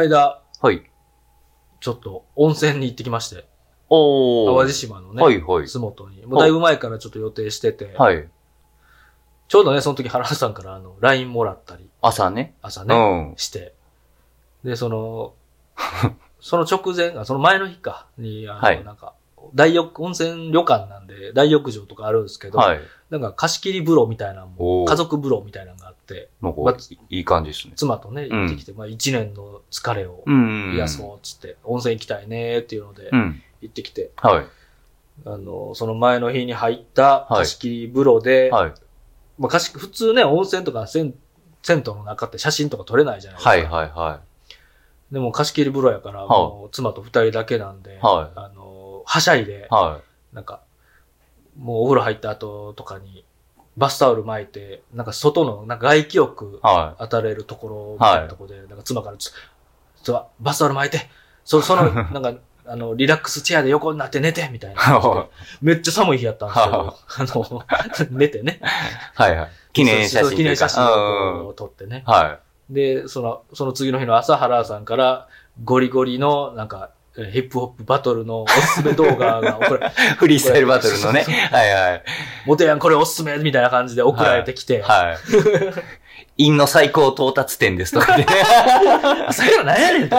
間、はい。ちょっと温泉に行ってきまして、おー。淡路島のね、はいはい。洲本に。もうだいぶ前からちょっと予定してて、はい。ちょうどね、その時原田さんからあの、LINE もらったり、朝ね。朝ね、うん。して。で、その、その直前、あその前の日か、に、あの、はいなんか、大浴、温泉旅館なんで、大浴場とかあるんですけど、はい。なんか貸し切り風呂みたいなのも、家族風呂みたいなのがなんかまいい感じですね。妻とね、行ってきて、まあ一年の疲れをうん。癒そうっつって、温泉行きたいねっていうのでう、ん。行ってきて、はい。あの、その前の日に入ったはい貸し切り風呂で、はい。まあ貸し、普通ね、温泉とか銭銭湯の中って写真とか撮れないじゃないですか。はいはいはでも貸し切り風呂やから、いもう妻と二人だけなんで、はいあの、はしゃいでい。、はなんか、もうお風呂入った後とかに、バスタオル巻いて、なんか外の、なんか外気浴当たれるところみたいなところで、なんか妻からちょ、ちょバスタオル巻いて、そその、なんか、あの、リラックスチェアで横になって寝て、みたいな。めっちゃ寒い日やったんですけど、あの、寝てね。い。はいはい。記念写真記念写真を撮ってね。はで、その、その次の日の朝、原さんから、ゴリゴリの、なんか、えーヒップホップバトルのおすすめ動画が、これ、い。フリースタイルバトルのね。はいはい。モテやん、これおすすめみたいな感じで送られてきて、はい。陰の最高到達点ですとかね。さっきから何やねんと。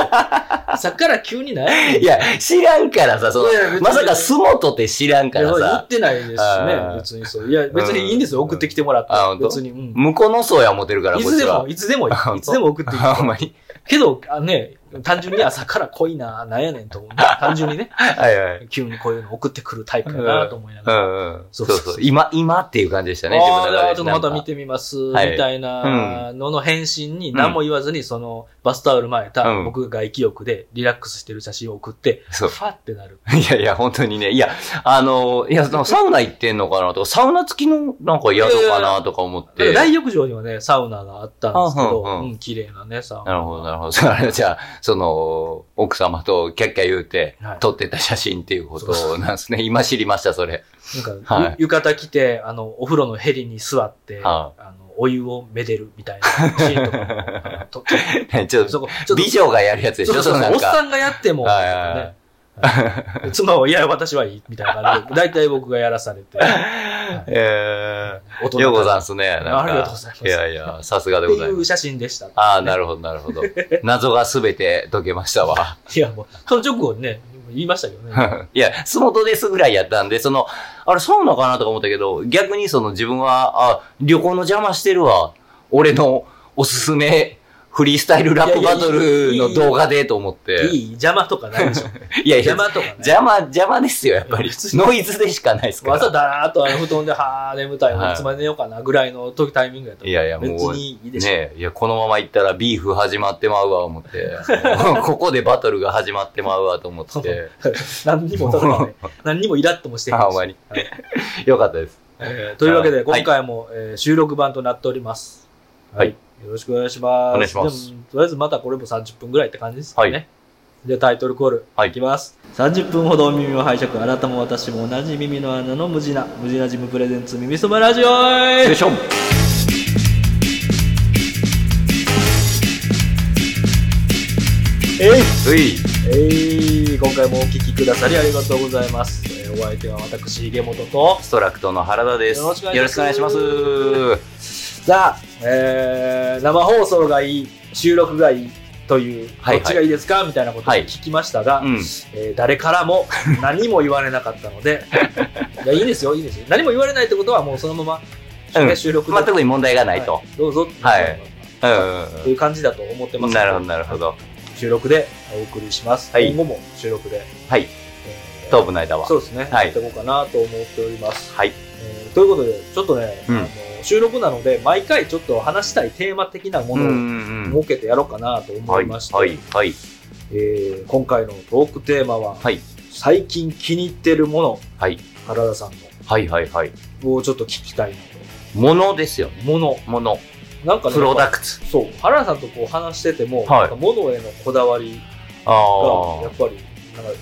さっきから急に何やねんいや、知らんからさ、そのいやいや別にまさかスモトって知らんからいや言っさ、てないですしあね、ー別にそう。いや、別にいいんですよ、うん送ってきてもらって別に、うん。向こうの層や思ってるから、いつでも、。いつでもいつでも送ってきて。ほんまに。けど、あね、単純に朝から濃いな、なんやねんと思う。単純にね、はいはい。急にこういうの送ってくるタイプやなと思いなうがら。んうん。うそうそううそう。今、今っていう感じでしたね、ああ、自分のちょっとまた見てみます、はいみたいなのの返信に何も言わずに、そのバスタオル巻いたうん僕が外気浴でリラックスしてる写真を送って、そうファってなる。いやいや、本当にね。いや、あの、いや、サウナ行ってんのかなとか、サウナ付きのなんか宿かなとか思って。大浴場にはね、サウナがあったんですけど、うん綺麗なね、サウナ。なるほど、なるほど。じゃあ、その、奥様とキャッキャ言うてはい、撮ってた写真っていうことなんですね。今知りました、それ。なんか、はい。ゆ浴衣着て、あの、お風呂のヘリに座って、はあの、お湯をめでるみたいなシーンとか。ちょっと、美女がやるやつでしょ、そうそう。おっさんがやっても、はいはいはい。ねは い妻は、いや、私はいい、みたいな感じで、大体僕がやらされて、え大人ー、ようござんすね。ありがとうございますいやいや、さすがでってございます。いう写真でした。ああ、なるほど、なるほど。謎がすべて解けましたわ。いや、もう、その直後にね、言いましたけどね。いや、洲本ですぐらいやったんで、その、あれ、サウナかなとか思ったけど、逆にその自分は、あ、旅行の邪魔してるわ。俺のおすすめ、フリースタイルラップバトルの動画でと思って。いい邪魔とかないでしょ。いやいや邪、魔とかね。邪魔、邪魔ですよ、やっぱりノイズでしかないですから。朝だらーっとあの布団で、はー眠たいはいのいつまで寝ようかなぐらいの時タイミングやったらいやいやもう別にいいでしょ。ねえ、いや、このまま行ったらビーフ始まってまうわ、思って。ここでバトルが始まってまうわ、と思って。何にも、ね、何にもイラッともしてへんしあ、ほんまにはい。よかったです。えーというわけで、はい今回も、えー収録版となっております。はいよろしくお願いします。お願いしますとりあえずまたこれも30分ぐらいって感じですかね。はいじゃあタイトルコール、はいいきます。30分ほどお耳を拝借、あなたも私も同じ耳の穴の無地な、無地なジムプレゼンツ耳そばラジオよいしょ。えい。えい今回もお聞きくださりありがとうございます。えーお相手は私、ゲモトと、ストラクトの原田です。よろしくお願いしますさあ、えー、生放送がいい、収録がいいという、はいはいどっちがいいですか？みたいなことをはい聞きましたが、うん。えー誰からも何も言われなかったので、いや、いいですよ、いいですよ。何も言われないってことはもうそのまま、うんね収録でまあ、特に問題がないと。はいどうぞ、はいという感じだと思ってます。なるほど、なるほど。収録でお送りします。はい今後も収録で。はい。えー頭部の間は。そうですね。はいやっていこうかなと思っております。はい。えーということで、ちょっとね、うんあの収録なので、毎回ちょっと話したいテーマ的なものをん設けてやろうかなと思はいい、まして、はい、はい。えー今回のトークテーマは、はい最近気に入ってるもの、はい。原田さんはい、はい、はい。のをちょっと聞きたいなものですよ。もの。もの。なんかね、プロダククツ。そう、原田さんとこう話してても、はいなんか物へのこだわりあが、あやっぱり、なんか、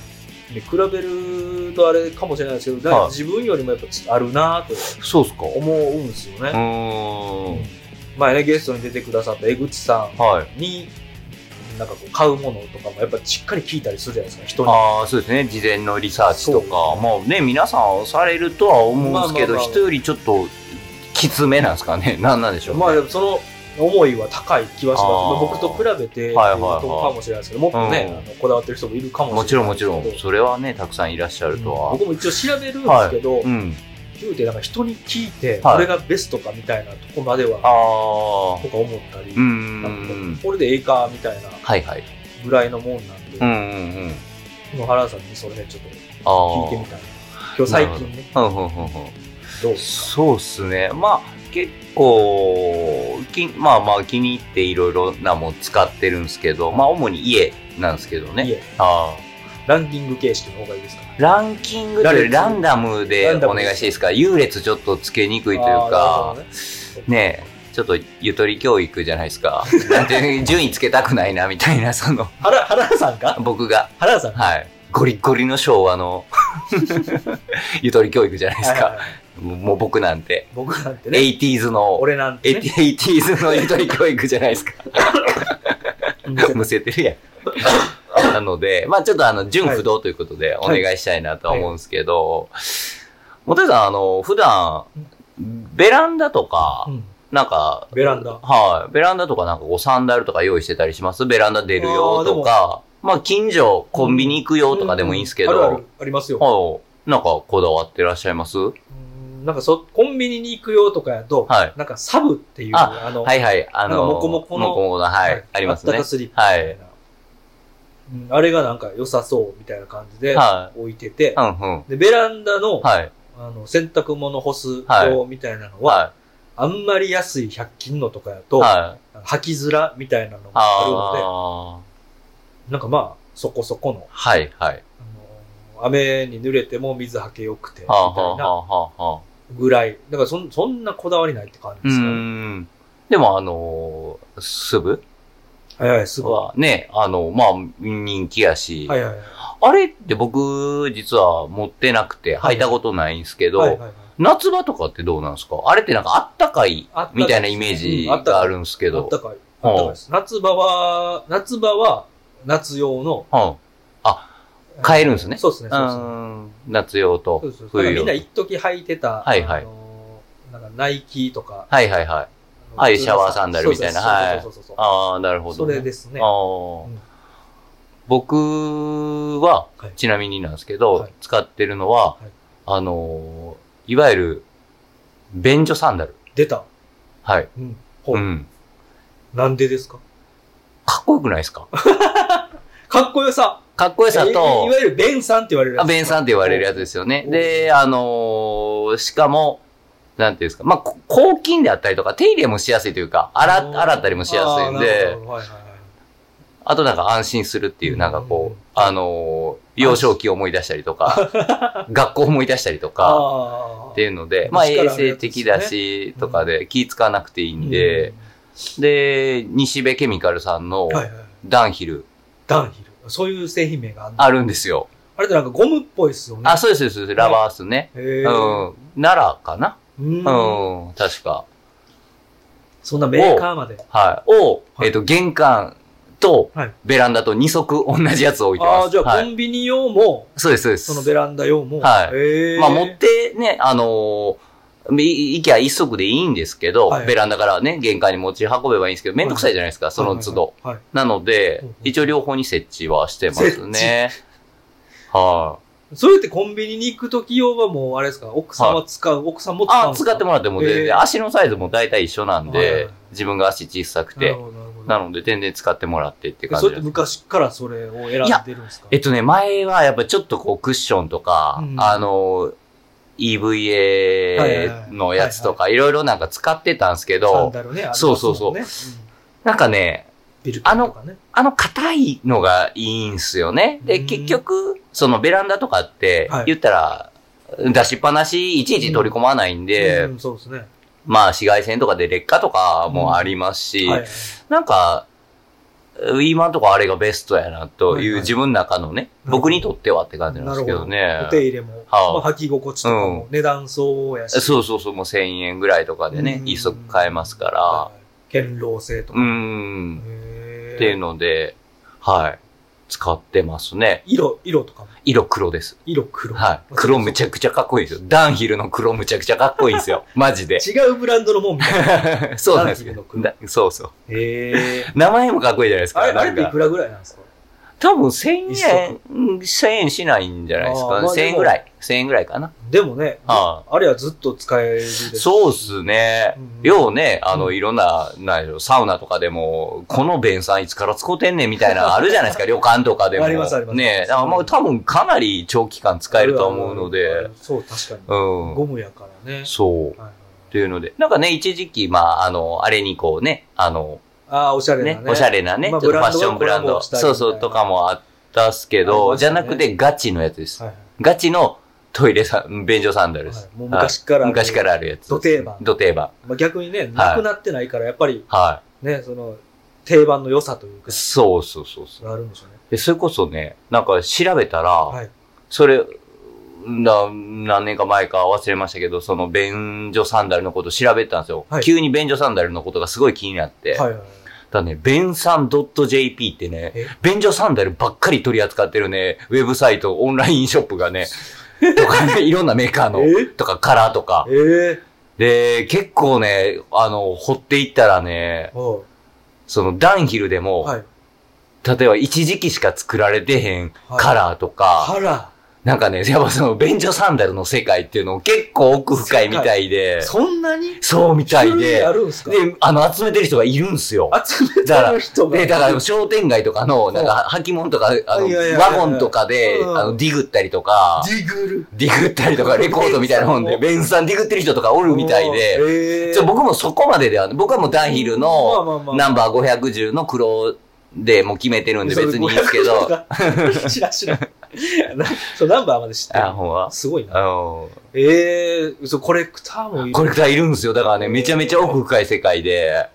ね、比べるとあれかもしれないですけど、はい自分よりもやっぱあるなとそうっすか思うんですよね。前ね、ゲストに出てくださった江口さはい。んに、なんかこう買うものとかもやっぱしっかり聞いたりするじゃないですか、人に。ああ、そうですね。事前のリサーチとか。もうね、皆さんされるとは思うんですけど、人よりちょっときつめなんですかね。なんなんでしょう、ね。まあその思いは高い気はします。僕と比べてはいはいかもしれないですけど、もっとね、こだわってる人もいるかもしれないもちろんもちろんそれはね、たくさんいらっしゃるとは。僕も一応調べるんですけど、うん。言うてなんか人に聞いて、はいこれがベストかみたいなとこまでは、ああ。とか思ったり。これでええかみたいな。ぐらいのもんなんで、うんうん原田さんにそれね、ちょっ。と聞いてみたいな。今日最近ね、そうっすね。まあ、結構、きまあまあ気に入っていろいろなもん使ってるんですけど、まあ主に家なんですけどね。家。あランキング形式の方がいいですか？あランキングとラランダムでお願いしていいですか？優劣ちょっとつけにくいというか、ね。ちょっとゆとり教育じゃないですか。なんて順位つけたくないなみたいな、その、原原田さんか？僕が、原田さん。かはい。ゴリッゴリの昭和の ゆとり教育じゃないですか。もう僕なんて。僕なんてね、80s の、俺なんてね、80s のゆとり教育じゃないですか。むせてるやん。なので、まあちょっとあの、純不動ということでお願いしたいなとは思うんですけど、元井さん、あの、普段、ベランダとかう、んなんか、ベランダ。はい。ベランダとかなんかこうサンダルとか用意してたりします？ベランダ出るよとか、まあ近所、コンビニ行くよとかでもいいんですけど、あるある、ありますよ。はい。なんかこだわってらっしゃいます？うんなんかそ、コンビニに行くよとかやと、はいなんかサブっていう、ああの、はいはい。あの、なんかモコモコののはい。ありますねあったか。スリッパみたいな。うんあれがなんか良さそうみたいな感じでは置いてて、うんうん。で、ベランダの、はい。あの、洗濯物干すはい用みたいなのは、はあんまり安い100均のとかやい。と、はい。履きづらみたいなのがあるので。なんかまあ、そこそこの、はいはい。あの雨に濡れても水はけ良くて、みたいな。ぐらい。だからそんそんなこだわりないって感じうですかね。でもあのー、スブ？はいはい、ね、あの、まあ、人気やし、いはいはい。あれって僕、実は持ってなくて、履いたことないんですけど、はいはいはい夏場とかってどうなんですか？あれってなんかあったかいあったかいみたいなイメージがあるんですけどあっ。たかい。あったかいです。夏場は、夏場は、夏用の。うん。買えるんですねそうですね。うそうですねん。夏用と冬用らみんな。一時履いてた、はいはいあのーなんかナイキとか。はいはいはい。ああいうシャワーサンダルみたいなはいああ、なるほど、それですね。僕は、はいちなみになんですけど、はい使ってるのは、はいあのーいわゆる、便所サンダル。出た。はい。うん。なんでですか？かっこよくないですか？かっこよさ。かっこよさえいとわ、ゆるベンさんって言われるやあつ。ベンさんって言われるやつですよね。で、あのーしかも、なんていうんですか、まあ、こ抗菌であったりとか、手入れもしやすいというか、洗、洗ったりもしやすいんで。あとなんか安心するっていう、なんかこうあのー幼少期を思い出したりとか、学校を思い出したりとか、あっていうので、まあ衛生的だし、とかで気使わなくていいんーで、、で、西部ケミカルさんのうんはいはい。ダンヒルダウンヒル。そういう製品名があるのあるんですよ。あれってなんかゴムっぽいですよね。あ、そうです、そうです、ラバースね。へうーん。奈良かな？うんうん、確か。そんなメーカーまで。はい。を、はいえっと、玄関とはいベランダと二足同じやつを置いてああ、ます。じゃあはい。コンビニ用も、そうです、そうです。そのベランダ用も。はいへーまあ持ってね、あのー、い行きゃ一足でいいんですけど、はい。ベランダからね、玄関に持ち運べばいいんですけど、めんどくさいじゃないですか、その都度。。はいはい。はい。なので一応両方に設置はしてますね。はそれってコンビニに行くとき用はもう、あれですか、奥さんは使う、奥さんもい。あ、使うんですか？使ってもらっても全然、へー。足のサイズも大体一緒なんで、自分が足小さくて、なので全然使ってもらってって感それって。昔からそれを選んでるんですか？えっとね、前はやっぱちょっとこうクッションとか、うん。あの、EVA のやつとか、いろいろなんか使ってたんですけど、そうそうそうなんかね、ビルケンとかね。あの硬いのがいいんすよね。で、うん結局、そのベランダとかってはい、言ったら、出しっぱなし、いちいち取り込まないんで、うん、そうですね。まあ紫外線とかで劣化とかもありますし、はい。なんか、今のとこあれがベストやなとはいう自分の中のね、僕にとってはって感じなんですけどね。お手入れも、はあまあ、履き心地とかも値段そうやし。そうそうそう、もう1000円ぐらいとかでねう、ん。一足買えますから、はい堅牢性とか。うー。ん、っていうので、はい。使ってますね。色、色とかも？色黒です。色黒。はい。黒むちゃくちゃかっこいいですよ。ダンヒルの黒むちゃくちゃかっこいいんですよ。マジで。違うブランドのもんみたいな。そうなんですよそうそう。へえ。名前もかっこいいじゃないですか。あれ、あれっていくらぐらいなんですか？多分1000円、うん1000円しないんじゃないですか？1000あーまあ円ぐらい。1000円ぐらいかな？でもね、はあれはずっと使えるそうっすねうん。ようね、あの、うんいろんな、なんでしょう、サウナとかでも、この弁さんいつから使うてんねんみたいなのあるじゃないですか、旅館とかでも。ありますありますねだからもう多分かなり長期間使えると思うので、。そう、確かに。うん。ゴムやからね。そう。はいはいっていうので。なんかね、一時期、まあ、あの、あれにこうね、あの、ああ、おしゃれなね。ね、おしゃれなね、ちまあょっとファッションブランド。そうそう、とかもあったっすけど、ねじゃなくてガチのやつです。はいガチのトイレさ、便所サンダルです。はい昔からあるはい昔からあるやつ。ド定番ド定番。まあ逆にね、なくなってないから、やっぱりはね、その、定番の良さというい。か、そうそうそうそう。があるんでしょうね。で、それこそね、なんか調べたら、はい。それ、な何年か前か忘れましたけど、その便所サンダルのこと調べたんですよ。はい急に便所サンダルのことがすごい気になって。はいはいはい。ただね、便さん .jp ってねえ、便所サンダルばっかり取り扱ってるね、ウェブサイト、オンラインショップがね、とかね、いろんなメーカーのえ、とかカラーとか。え？えで、結構ね、あの、掘っていったらね、そのダンヒルでも、はい。例えば一時期しか作られてへんはい。カラーとか、あら、なんかね、やっぱその便所サンダルの世界っていうの結構奥深いみたいで、そんなに？そうみたいで。あ、るんすか？で、あの、集めてる人がいるんすよ。集めてる人が。で、だから商店街とかの、なんか、履物とか、あの、ワゴンとかで、うん。あの、ディグったりとか、ディグル。ディグったりとか、レコードみたいなもんで、ベンさんディグってる人とかおるみたいで、ええちょ僕もそこまででは、僕はもうダンヒルのまあナンバー510の黒でもう決めてるんで別にいいですけど。知らん知らそう、ナンバーまで知ってるあ、。ほんま？すごいな。ええ嘘、コレクターもいる。コレクターいるんですよ。だからね、めちゃめちゃ奥深い世界で、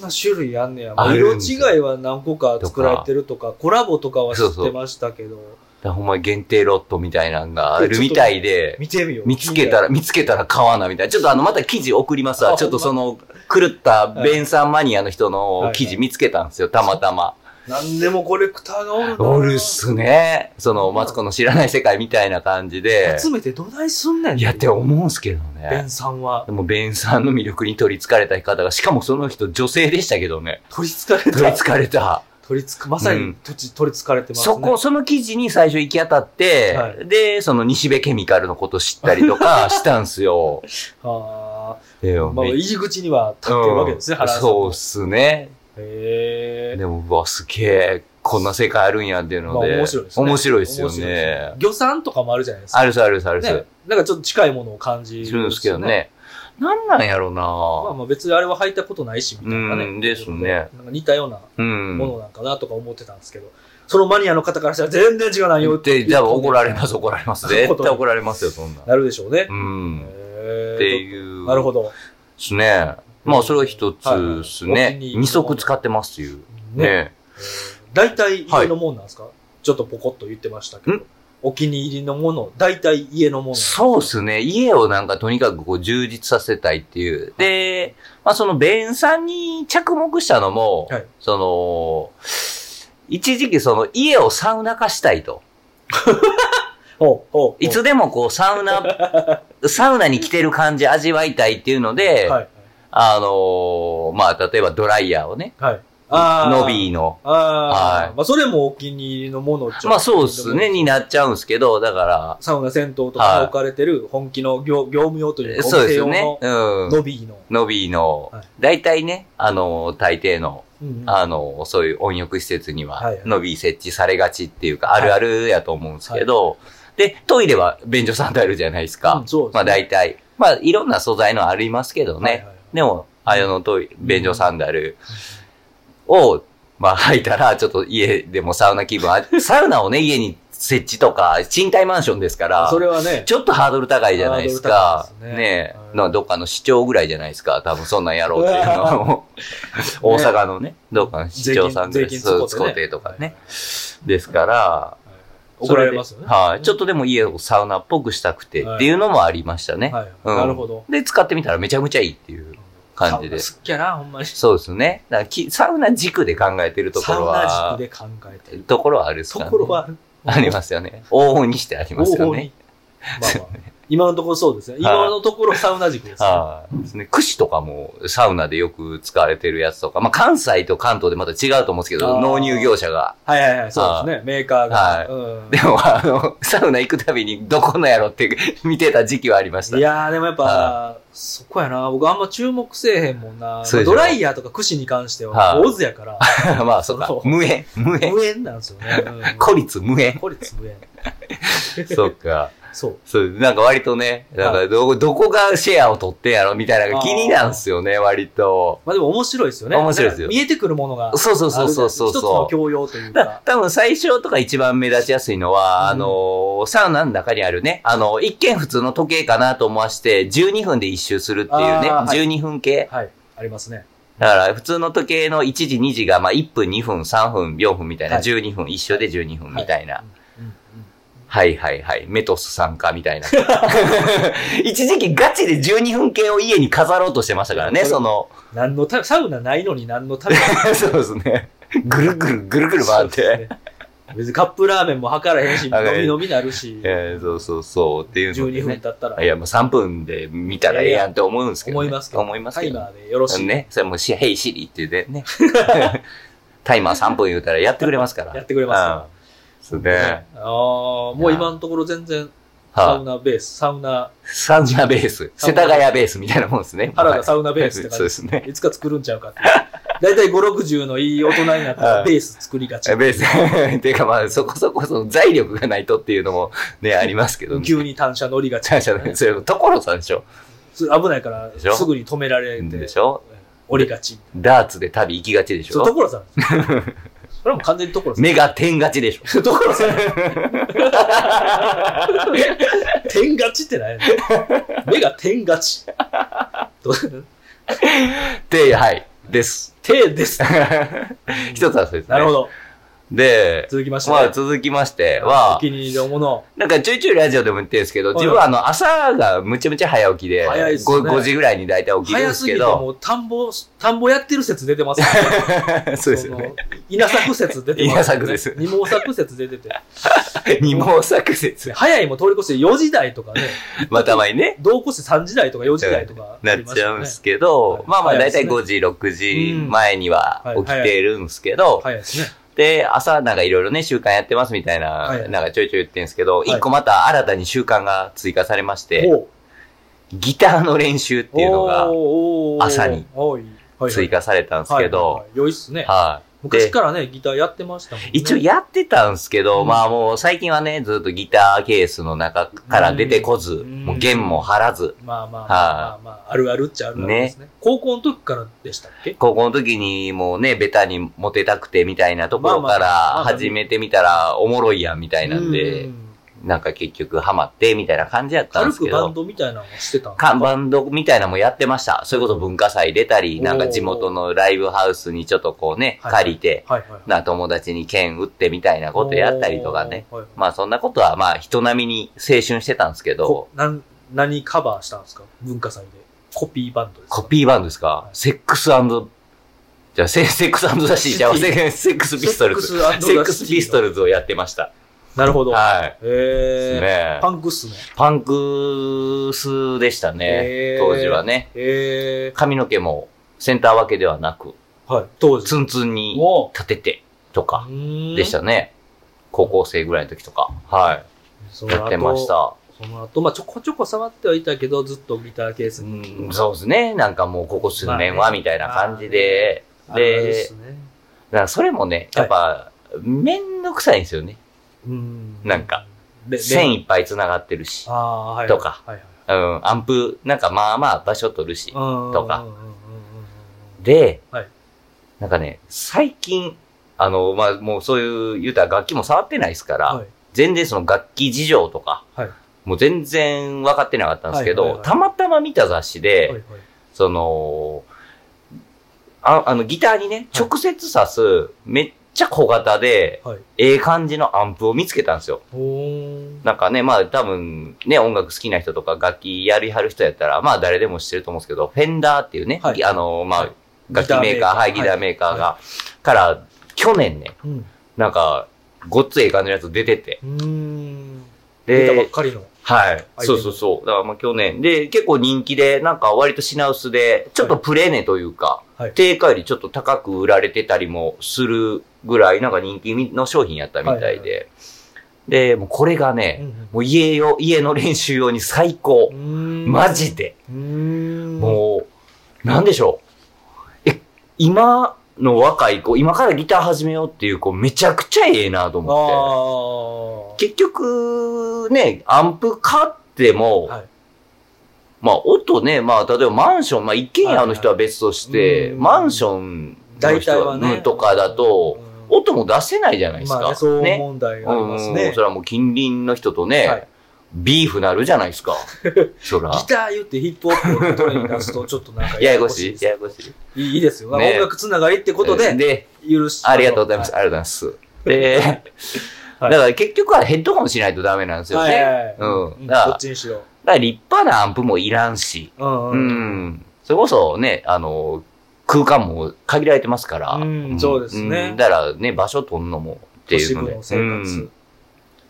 こんな種類あんねや。色違いは何個か作られてるとか、コラボとかは知ってましたけど、だからほんまに限定ロットみたいなのがあるみたいで、見てみよう。見つけたら、見つけたら買わなみたいな。ちょっとあの、また記事送りますわ。あちょっとその、狂ったベンさんマニアの人の記事見つけたんですよ、たまたま。なんでもコレクターがおるなおるっすね。その、マツコの知らない世界みたいな感じで。集めてどないすんねん。いやって思うんすけどねベン。さんはでも、ベンさんの魅力に取り憑かれた方が、しかもその人女性でしたけどね。取り憑かれた。取り憑かれた。取りつく、まさに土地取り憑かれてますね。そこ、その記事に最初行き当たって、はいで、その西部ケミカルのこと知ったりとか したんすよ。あであ。まあ、め入り口には立ってるわけですね、うん原さんそうっすね。でも、うわ、すげえ、こんな世界あるんやっていうまあので。面白いですね。面白いですよねです。魚産とかもあるじゃないですか。あるさあるさあるさ。ね。なんかちょっと近いものを感じするんですけど。ね。なんなんやろなまあまあ別にあれは履いたことないし、みたいなね。うんですねなんか似たようなうん。ものなんかなとか思ってたんですけど、そのマニアの方からしたら全然違う内容言って、じゃあ怒られます、怒られます。絶対怒られますよ、そんな。なるでしょうね。うん。っていう。なるほど。ですね。まあ、それは一つですはいはい足使ってますっていう。ね。ね。大体家のもんなんですか、ちょっとポコッと言ってましたけどん？お気に入りのもの、大体家のもの。そうですね。家をなんかとにかくこう充実させたいっていう。で、まあその弁さんに着目したのも、はいその、一時期その家をサウナ化したいと。いつでもこうサウナ、サウナに来てる感じ味わいたいっていうので、はい。あのーまあ例えばドライヤーをね、はい。ノビーの。ああ、はいまあそれもお気に入りのものまあそうですね、になっちゃうんですけど、だから、サウナ銭湯とかに置かれてる本気の業業務用というか、そうですね。うん。ノビーの。ノビーのはい、大体ね、あの、大抵の、うんあの、そういう温浴施設にはノビー設置されがちっていうか、あるあるやと思うんですけど、で、トイレは便所サンダルじゃないですか。うんそうですねまあ大体。まあいろんな素材のありますけどね。はいでも、ああいうのトイレ、便所サンダルを、まあ履いたら、ちょっと家でもサウナ気分あ、サウナをね、家に設置とか、賃貸マンションですから、それはね、ちょっとハードル高いじゃないですか。すね。ね。はいのどっかの市長ぐらいじゃないですか。多分そんなんやろうっていうのはもう、大阪のね、どっかの市長さんぐらい、そう、使ってとかね。ですから、怒られますよね。はい。ちょっとでも家をサウナっぽくしたくてっていうのもありましたね。はい。うんなるほど。で、使ってみたらめちゃめちゃいいっていう。感じで。サウナ好きやな、ほんまに。そうですね。だからきサウナ軸で考えてるところサウナは軸、で考えてる。ところはあるっすかね。ところはありますよね。往々にしてありますよね。まあまあ、今のところそうですね。今のところサウナ軸です、ね。はい。ですね。串とかもサウナでよく使われてるやつとか、まあ関西と関東でまた違うと思うんですけど、納入業者が。はいはいはい、そうですね。メーカーが。はいうんでもあの、サウナ行くたびにどこのやろって 見てた時期はありました。いやー、でもやっぱは、そこやな。僕あんま注目せえへんもんな。ドライヤーとか串に関しては、はい坊主やから、まあそうか無縁無縁無縁なんですよね。うん孤立無縁孤立無縁。そっか。そう。そう、なんか割とね、なんかどこ、どこがシェアを取ってんやろみたいな気になんすよね、割と。まあでも面白いですよね。面白いですよ見えてくるものが。そうそうそうそうそう一つのそう。教養というだか。多分最初とか一番目立ちやすいのは、うんあの、サウナの中にあるね、あの、一見普通の時計かなと思わして、12分で一周するっていうね、はい12分計。はい。ありますね。だから普通の時計の1時2時が、まあ1分2分3分4分みたいな、はい12分一緒で12分みたいな。うんうんはいはいはい。メトス参加みたいな。一時期ガチで12分計を家に飾ろうとしてましたからね、その。何のたサウナないのに何のために？そうですね。ぐるぐるぐるぐる回って。別にカップラーメンも測らへんし、飲み飲みなるし、えーそうそうそう。っていうので、ね。12分経ったらいや、もう3分で見たらええやんって思うんですけど、ね。思いますけど、思いますけど。タイマーでよろしい。ね。それもし、ヘイシリって言ってね。タイマー3分言うたらやってくれますから。やってくれますからうん。そうね。ああ、もう今のところ全然、サはウナベース、サウナ、い。サウナベース。世田谷ベースみたいなもんですね。原田サウナベースってそう感じ。ですね。いつか作るんちゃうかって。だいたい5、60のいい大人になったはいらベース作りがち。ベース。っ ていうかまあ、そこそこその財力がないとっていうのもね、ありますけどね。急に単車乗りがち。感謝の、それ、所さんでしょす危ないから、すぐに止められて、でしょ降りがち。ダーツで旅行きがちでしそう、ょ所さんです。それはもう完全に所さん。目が点勝ちでしょ 所さん。点勝ちってない目が点勝ち。どで、はい。です。手です。一つはそうですね。なるほど。で、続きまして。まあ続きましておは、気に入りのもの。なんかちょいちょいラジオでも言ってるんですけど、はい自分はあの朝がむちゃむちゃ早起きで、早いっすね 5, 5時ぐらいに大体起きるんです早すぎてけど、もう田んぼ、田んぼやってる説出てます、そうですよね。その。稲作説出てます、稲作です二毛作説出てて。二毛作説。早いも通り越して4時台とかね、まあたまにね、同行して3時台とか4時台とかなっちゃうんですけど、はいまあまあ大体早いですね5時、6時前にはうん起きてるんですけど、早いですね。で、朝なんかいろいろね、習慣やってますみたいな、はいなんかちょいちょい言ってるんですけど、い一個また新たに習慣が追加されまして、おギターの練習っていうのが朝に追加されたんですけはいはいどは、い良いっすね。はい。で、昔からね、ギターやってましたもんね。一応やってたんですけど、うん。まあもう最近はね、ずっとギターケースの中から出てこず、うん。もう弦も張らず、まあまあまあまあまあ、あるあるっちゃあるあるですね。高校の時からでしたっけ？高校の時にもうね、ベタにモテたくてみたいなところからあ始めてみたらおもろいやんみたいなんで、うんなんか結局ハマってみたいな感じやったんですけど軽くバン、ドみたいなのをしてたんですか？バンドみたいなのもやってました。それこそ文化祭出たり、なんか地元のライブハウスにちょっとこうね、はい借りて、はいはいはい。な友達に券売ってみたいなことやったりとかね。はいまあそんなことはまあ人並みに青春してたんですけどこ、なん何カバーしたんですか？文化祭で。コピーバンドですか？コピーバンドですか？セックスじゃあセセックスザシーじゃあセセックスピストルズ。セックスピストルズをやってました。なるほど。はい。へーねパンクっすね。パンクスでしたね当時はね。へ髪の毛もセンター分けではなく、ーはい。当時。ツンツンにお立ててとかーでしたね。高校生ぐらいの時とか。はそい。やってまし。た。その後、まあちょこちょこ触ってはいたけど、ずっとギターケースうに。ん、そうですね。なんかもうここ数年はみたいな感じで。あるあですね。だからそれもね、やっぱ、めんどくさいんですよね。うんなんか、で線いっぱい繋がってるし。とか。うん、アンプ、なんかまあまあ場所取るし。ととか。で、はいなんかね、最近、あの、まあもうそういう言うたら楽器も触ってないですから、はい。全然その楽器事情とか、はいもう全然分かってなかったんですけど、たまたま見た雑誌で。その、ああの、ギターにね、はい直接挿す、めっちゃ小型で、はい。ええ感じのアンプを見つけたんですよ。なんかね、まあ多分ね、音楽好きな人とか楽器やりはる人やったら、まあ誰でも知ってると思うんですけど、フェンダーっていうね、はいあの、まあ、はい楽器メーカー、はい、ギターメーカーが、から、去年ね、うん。なんか、ごっつい感じのやつ出てて。うーん。出たばっで、かりの。はい。そうそうそう。だからまあ去年。で、結構人気で、なんか割と品薄で、ちょっとプレネというか、はい定価よりちょっと高く売られてたりもするぐらい、なんか人気の商品やったみたいで。はいで、もうこれがうんね、うんもう家用、家の練習用に最高マジで。もう、なんでしょう。え、今の若い子、今からギター始めようっていう子、めちゃくちゃええなと思って。あ結局、ね、アンプ買っても、はいまあ、音ね、まあ、例えばマンション、まあ、一軒家の人は別として、マンションの人はね。うんとかだと、うん音も出せないじゃないですか。まあね、そうね。問題がありますうんね。それはもう近隣の人とね、はいビーフなるじゃないですか。そら。ギター言ってヒップホップをトレに出すとちょっとなんかややこしいややこしい。いいいですよ。ね音楽つながりってことで、で、許しありがとうございます。ありがとうございます。で、はいだから結局はヘッドホンしないとダメなんですよね。うんうんだからどっちにしろ。だから立派なアンプもいらんし、うんううん。ん。それこそね、あの、空間も限られてますから。うんそうですねんだからね、場所取んのもって都いうので。市部の生うん活。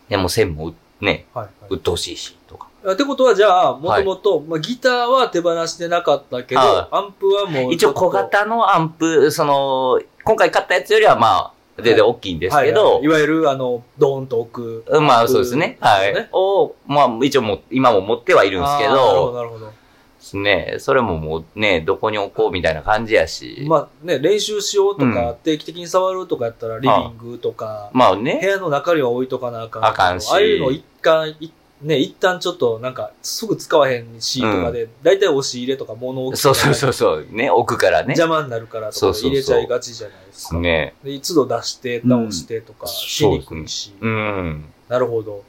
でも線もね、はいはい鬱陶しいし、とか。ってことはじゃあ、もともと、まあ、ギターは手放してなかったけど、はアンプはもう一応小型のアンプ、その、今回買ったやつよりはまあ、全然大きいんですけどはいはい、いわゆる、あの、ドーンと置く。うんまあそうですね。はい。ねを、まあ一応もう、今も持ってはいるんですけあーなるほど、ど、なるほど。ですね、それももうね、どこに置こうみたいな感じやし、ままあね、練習しようとか、うん定期的に触るとかやったら、リビングとか、あ部ね、屋の中には置いとかなあかん。あかんしああいうの一回、いね、一旦ちょっとなんか、すぐ使わへんしとかで、だいたい押し入れとか物置そうそうそうそう、ね、置くからね。邪魔になるからとか入れちゃいがちじゃないですか。ね。で一度出して、直してとか、うんしにくいし。うん。なるほど。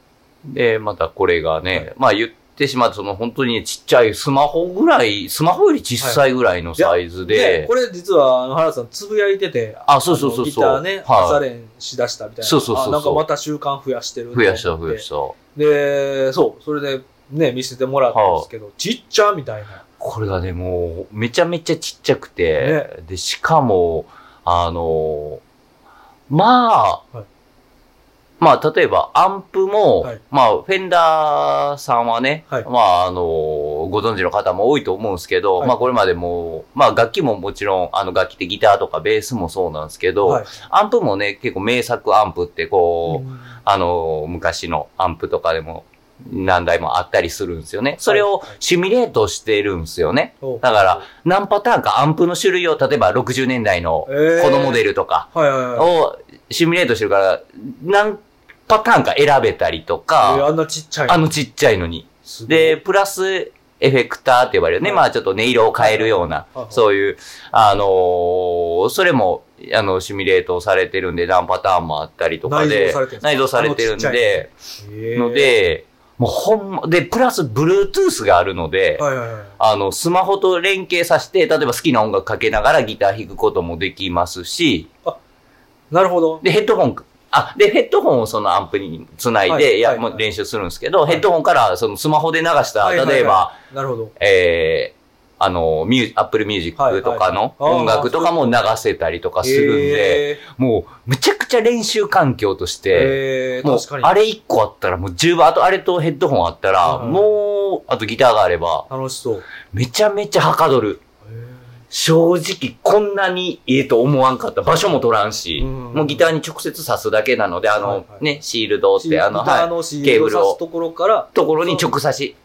で、またこれがね、はいまあ言ってしまうと、その本当にちっちゃいスマホぐらい、スマホより小さいぐらいのサイズで、で、これ実は、あの、原田さんつぶやいてて、あそうそうそうそうギターね、はい朝練しだしたみたいな。そうそうそうそうあなんかまた習慣増やしてる。増やした増やした。で、そう、それでね、見せてもらったんですけど、ちっちゃみたいな。これがね、もう、めちゃめちゃちっちゃくて、で、しかも、あの、まあ、はいまあ、例えば、アンプも、はいまあ、フェンダーさんはね、はいまあ、あの、ご存知の方も多いと思うんですけど、はいまあ、これまでも、まあ、楽器ももちろん、あの、楽器ってギターとかベースもそうなんですけど、はい。アンプもね、結構名作アンプって、こう、うんあの、昔のアンプとかでも何台もあったりするんですよね。それをはいシミュレートしてるんですよね。そうだから、何パターンかアンプの種類を、例えば60年代のえーこのモデルとかはいはいはい。をシミュレートしてるから、何パターンか選べたりとえーか、あんなちっちゃいあのちっちゃいのに。で、プラス、エフェクターって呼ばれるね。はいまあちょっと音色を変えるようなはいはい、そういう、あのーそれも、あの、シミュレートされてるんで、何パターンもあったりとかで内蔵されてるんですか？内蔵されてるんあので、もうほんま、で、プラス、Bluetooth があるので、はいはいはい。あの、スマホと連携させて、例えば好きな音楽かけながらギター弾くこともできますし、なるほど。で、ヘッドホン、あ、で、ヘッドホンをそのアンプにつないで、はいい、や、はいもう練習するんですけど、はいヘッドホンからそのスマホで流した、例えば、なるほど。えー、あの、ミュー、アップルミュージックとかの音楽とかも流せたりとかするんで、へもう、むちゃくちゃ練習環境としーて、もう。あれ1個あったらもう十分、あとあれとヘッドホンあったら、もう、あとギターがあれば、楽しそう。めちゃめちゃはかどる。正直、こんなにいいと思わんかった。場所も取らんし、うんもうギターに直接挿すだけなので、あの、ね、シールドって、あの、はのシケーブルをところから、い、ところに直差し。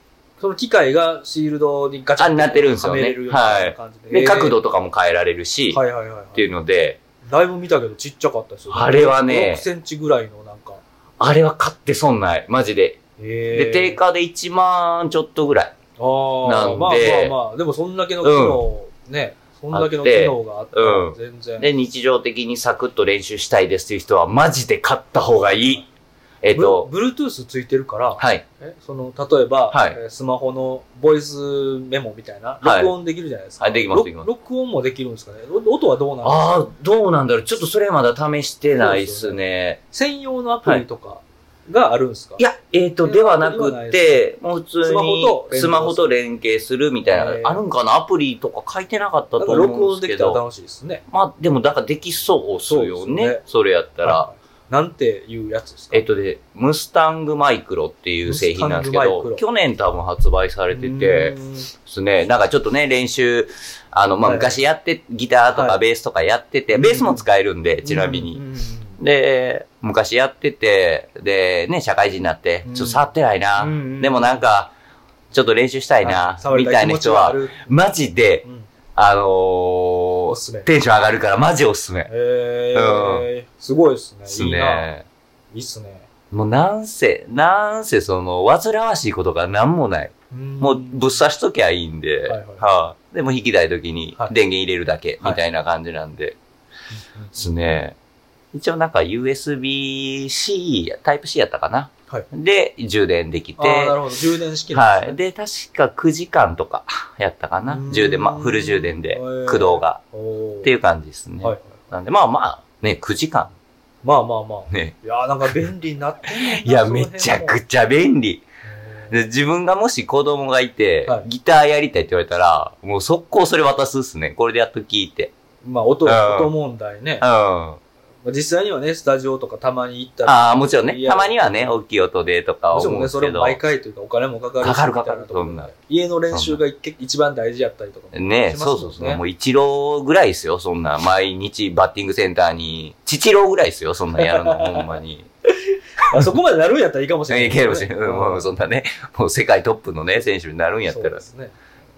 その機械がシールドにガチャあなってるんですよねはめれるような感じで。で、角度ととかも変えられるし、はいはいはいはい。っていうので、だいぶ見たけどちっちゃかったですよ。あれはね6センチぐらいのなんか。あれは買って損ない。マジで。で、で定価で1万ちょっとぐらい。ああ、なんでまあまあまあ、でもそんだけの機能、ね、そんだけの機能があったらうん全然。で、日常的にサクッと練習したいですっていう人は、マジで買った方がいい。えっと、ブル Bluetooth ついてるから、はい。えその、例えば、はいえースマホのボイスメモみたいな、はい録音できるじゃないですか。はいできますろできます録音もできるんですかね？お音はどうなんですか？ああ、どうなんだろう。ちょっとそれまだ試してないっすね。専用のアプリとか、があるんですか？い、や、えっ、と、いやではなくて、もう普通スマホにスマホと連携するみたいな、あるんかな？アプリとか書いてなかったと思うん音でけど。ですきたら楽しいですね。まあ、でも、だからできそうっすよね。ですそれやったら。はいなんていうやつですか？えっとで、ムスタングマイクロっていう製品なんですけど、去年多分発売されてて、うですね、なんかちょっとね、練習、あの、まあ、はい昔やって、ギターとはい。かベースとかやってて、うん。ベースも使えるんで、ちなみに。うんうんうんで、昔やってて、で、ね、社会人になってう、んちょっと触ってないな。うんうんでもなんか、ちょっと練習したいな、みたいな人はマジであ、るうんあのーテンション上がるからマジおすすめ。えー、すごいですね。ですいいな。ね。いいっすね。もうなんせ、なんせその、煩わしいことがなんもない。もうぶっ刺しときゃいいんで、はいはいはいでも引きたい時にはい電源入れるだけ、はいみたいな感じなんで、うんうんですね。一応なんか USB-C、タイプ C やったかな。はいで、充電できて、ああ、なるほど。充電式なんはい。ですね。で、確か9時間とかやったかな。充電、まあ、フル充電で駆動が。っていう感じですね。はいはい。なんで、まあまあ、ね、9時間。まあまあまあ。ね。いやーなんか便利になってんいや、めちゃくちゃ便利。で自分がもし子供がいて、はいギターやりたいって言われたら、もう速攻それ渡すっすね。これでやっと聞いて。まあ音、うん音問題ね。うん。実際にはね、スタジオとかたまに行ったら。あー、もちろんねい。やたまにはね、大きい音でとかもちろんね、思うんですけど。それも毎回というかお金もかかるしかかるかかるそんな家の練習が一一番大事やったりとかもねしますもんそうそうそう。もう一郎ぐらいですよ、そんな。毎日バッティングセンターに。父郎ぐらいですよ、そんなんやるの、ほんまに。あそこまでなるんやったらいいかもしれない いけるかもしれない。うんもうそんなね、もう世界トップのね、選手になるんやったら。っそうですね。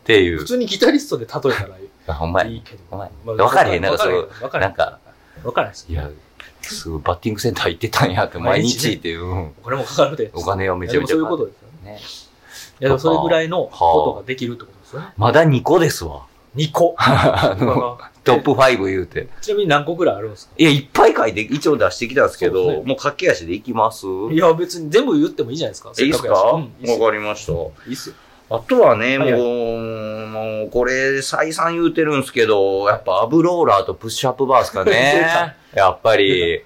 ていう普。通にギタリストで例えたらいい あほんまやいいけど。お前まあわかれへんなんかそうなんか、わからないです。いや、すごいバッティングセンター行ってたんやって、毎日っていう、うんお金もかかるで。お金をめちゃめちゃいやでもそういうことですよね。ね。いや、それぐらいのことができるってことですよね。まだ2個ですわ。2個？あの、トップ5言うて。ちなみに何個ぐらいあるんですか？いや、いっぱい書いて、一応出してきたんですけど、もう駆け足でいきます？いや、別に全部言ってもいいじゃないですか。いいっすか？わ、いいかりました。いいっすよ。あとはね、はいはいもう、もう、これ、再三言うてるんですけど、やっぱアブローラーとプッシュアップバーですか 出ね。やっぱり。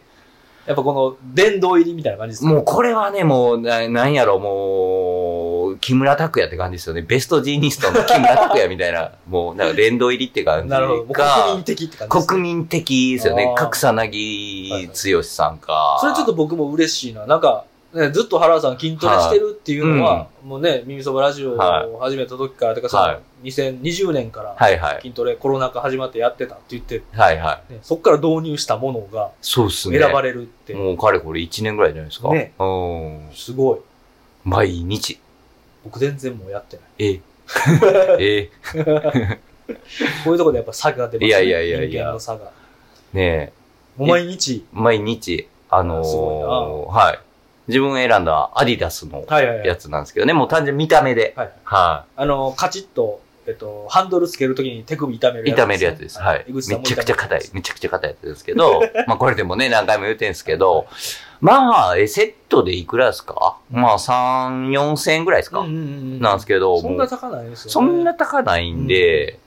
やっぱこの殿堂入りみたいな感じですか？もうこれはね、もう、ななんやろ、もう、木村拓哉って感じですよね。ベストジーニストの木村拓哉みたいな、もう、なんか連動入りって感じなるほど。国か民、的って感じですね国民的ですよねあ。ー角草薙剛さんか。それちょっと僕も嬉しいな。なんか、ね、ずっと原田さん筋トレしてるっていうのは、もうね、耳そばラジオを始めた時から、てかその、はい2020年からはいはい。筋トレ、コロナ禍始まってやってたって言って、はいはい。ね、そこから導入したものがそうっすね。選ばれるって、もうかれこれ1年ぐらいじゃないですか。ねうん。すごい。毎日。僕全然もうやってない。え えこういうところでやっぱ差が出ますね。いやいやいやいや人間の差が。ねえ。もう毎日、毎日、あのーはい。自分が選んだアディダスの。やつなんですけどね、もう単純に見た目で。はい。はあの、カチッと、えっと、ハンドルつけるときに手首痛めるい。やつ、炒めるやつです。はい。めちゃくちゃ硬い炒めちゃくちゃ硬いやつですけど、まあこれでもね、何回も言うてんすけど、まあ、え、セットでいくらですか？まあ3、4千円ぐらいですか、うんなんですけど、そんな高ないですよね。そんな高ないんで、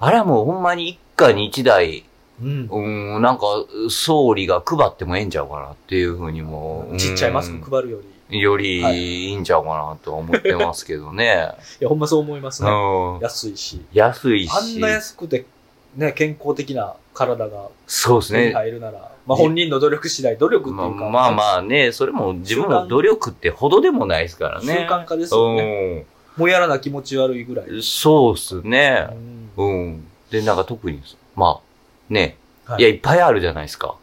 あれはもうほんまに一家に一台、うん。うん、なんか、総理が配ってもええんちゃうかなっていうふうにも。ちっちゃいマスク配るより。り。よりいいんちゃうかなとは思ってますけどね。いや、ほんまそう思いますね。うん。安いし。安いし。あんな安くて、ね、健康的な体がそうですね。入るなら、まあ本人の努力次第、努力っていうまあか、まあまあね、それも自分の努力ってほどでもないですから習ね。慣化ですよね。もうやらな気持ち悪いぐらい。うん。そうっすねう。んうん。で、なんか特に、まあ、ね。はいいや、いっぱいあるじゃないですか。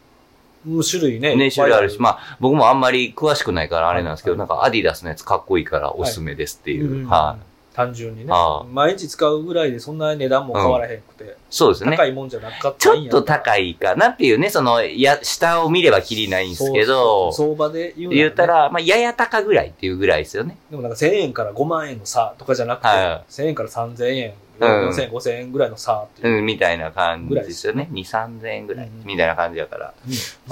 もう種類ね。ね、種類あるし、あまあ、僕もあんまり詳しくないからあれなんですけど、はいなんかアディダスのやつかっこいいからおすすめですっていう。うんはい。単純にね。毎日使うぐらいでそんな値段も変わらへんくて、そうですね。高いもんじゃなかったちょっと高いかなっていうね、その、や、下を見ればきりないんですけど、相場で言うね言ったら、まあ、やや高ぐらいっていうぐらいですよね。でもなんか1000円から5万円の差とかじゃなくて、は1000円から3000円、うん4000円、5000円ぐらいの差っていう。うん、みたいな感じですよね。2、3000円ぐらい、うんうんみたいな感じだから。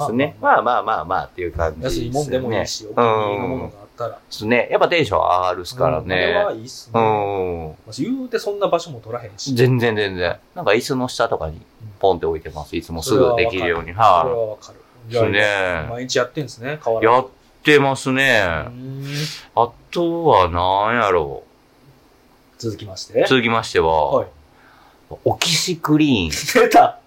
うんね。まあまあまあまあっていう感じですよね。安いもんでもいいし、お気うに入りのものん。があったら。ですね。やっぱテンション上がるっすからうんはね。いいっすうね。ん。まあ言うてそんな場所も取らへんし。全然全然。なんか椅子の下とかにポンって置いてます。いつもすぐできるように。それははわかる。じゃあですね毎日やってんですね、変わい。やらってますね。うんあとは何やろ続きましてう。。続きましては、はい。オキシクリーン。出た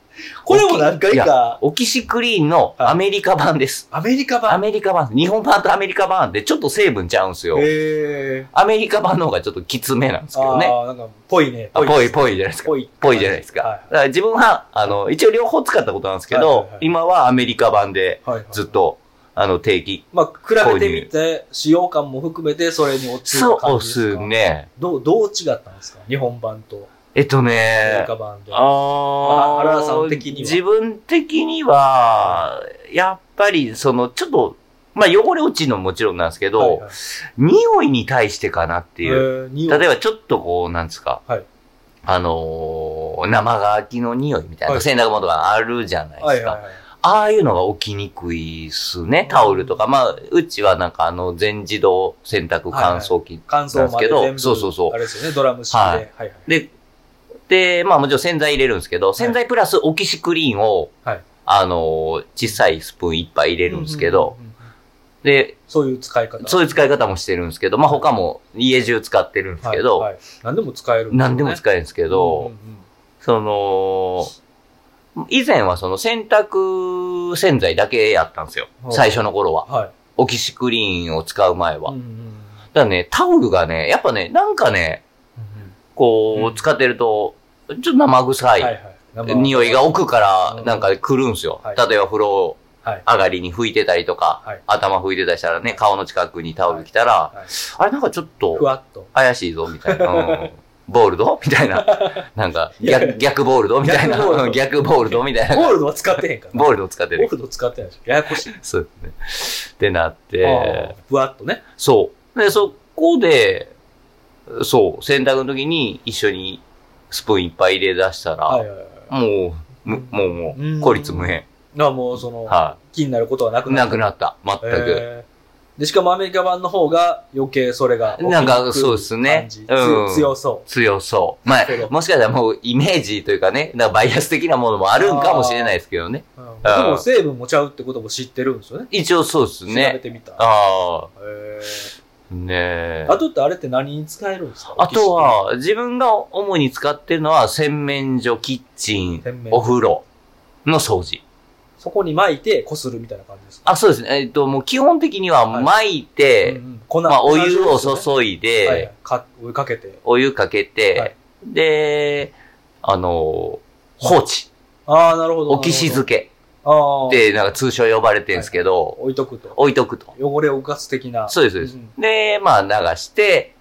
これも何回か、オキシクリーンのアメリカ版です。アメリカア版。メリカ版。日本版とアメリカ版でちょっと成分ちゃうんすよ。へアメリカ版の方がちょっときつめなんですー。けどね。ああ、なんか、ぽいね。あぽいぽぽいじゃないですか。ぽい。ぽいじゃないですか。はだから自分は、あの、一応両方使ったことなんですけど、はいはいはい今はアメリカ版でい。はいはい。ずっ。と、あの、定期。まあ、比べてみて、使用感も含めて、それに落ちるそうっ感じですか？す。ね。どう、どう違ったんですか？日本版とえっとアメねリ、カ版で。あー原田さん的には自分的には、やっぱり、その、ちょっと、まあ、汚れ落ちるのももちろんなんですけど、はいはい匂いに対してかなっていう。例えば、ちょっとこう、なんですか、はいあのー生乾きの匂いみたいな、はい洗濯物があるじゃないですか。はいはいはい。ああいうのが起きにくいっすね、タオルとか。まあ、うちはなんかあの、全自動洗濯乾燥機。乾燥まで全部。そうそうそうあれですよね、ドラム式で。ははいいはい。で、で、まあもちろん洗剤入れるんですけど、洗剤プラスオキシクリーンを、はいあのー、小さいスプーン一杯入れるんですけど、うんうんうんうん。で、そういう使い方。そういう使い方もしてるんですけど、まあ他も家中使ってるんですけど、はいはい何でも使えるね。何でも使えるんですけど、うんうんうんその、以前はその洗濯洗剤だけやったんですよ。はい最初の頃は。はい。オキシクリーンを使う前は。うんうんうんだからね、タオルがね、やっぱね、なんかね、こう、うん使ってると、ちょっと生臭いはいはい。生匂いが奥からうんなんか来るんすよ。はい例えば風呂はい。上がりに拭いてたりとか、はい頭拭いてたりしたらね、顔の近くにタオル来たら、はいあれなんかちょっふとわっと。怪しいぞ、みたいな。うんボールド？みたいな。なんか逆、逆ボールド？みたいな。逆ボールドうん逆ボールド？みたいな。ゴールドは使ってへんから。ボールド使ってる。ゴールド使ってないでしょ。ややこしい。そうですね。ってなっあてー、ふわっとね。そう。で、そこで、そう、洗濯の時に一緒にスプーンいっぱい入れ出したら。もう、むもう、もうんう、効率無変。あもうその、は気になることはなくい。ななくなった。全く。えーで、しかもアメリカ版の方が余計それが。なんかそうですね感じう強そ強そう。まあもしかしたらもうイメージというかね、なんかバイアス的なものもあるんかもしれないですけどね。う。うん、でも成分もちゃうってことも知ってるんですよね。一応そうです調べね。てみた。ああ、へねえー。あとってあれって何に使えるんですか？あと、は、自分が主に使ってるのは洗面所、キッチンお風呂の掃除。そこに巻いてこするみたいな感じですか？あ、そうですね。えっと、もう基本的にははい巻いて、うんうん粉まあ、お湯を注いで、はいはいかお湯かけて。お湯かけて、はいで、あの、放置。ああ、なるほど。置きし漬け。けああ。って、なんか通称呼ばれてるんですけど、置いとくと。置いとくと。汚れを浮かす的な。そうです、そうです。んで、まあ流して、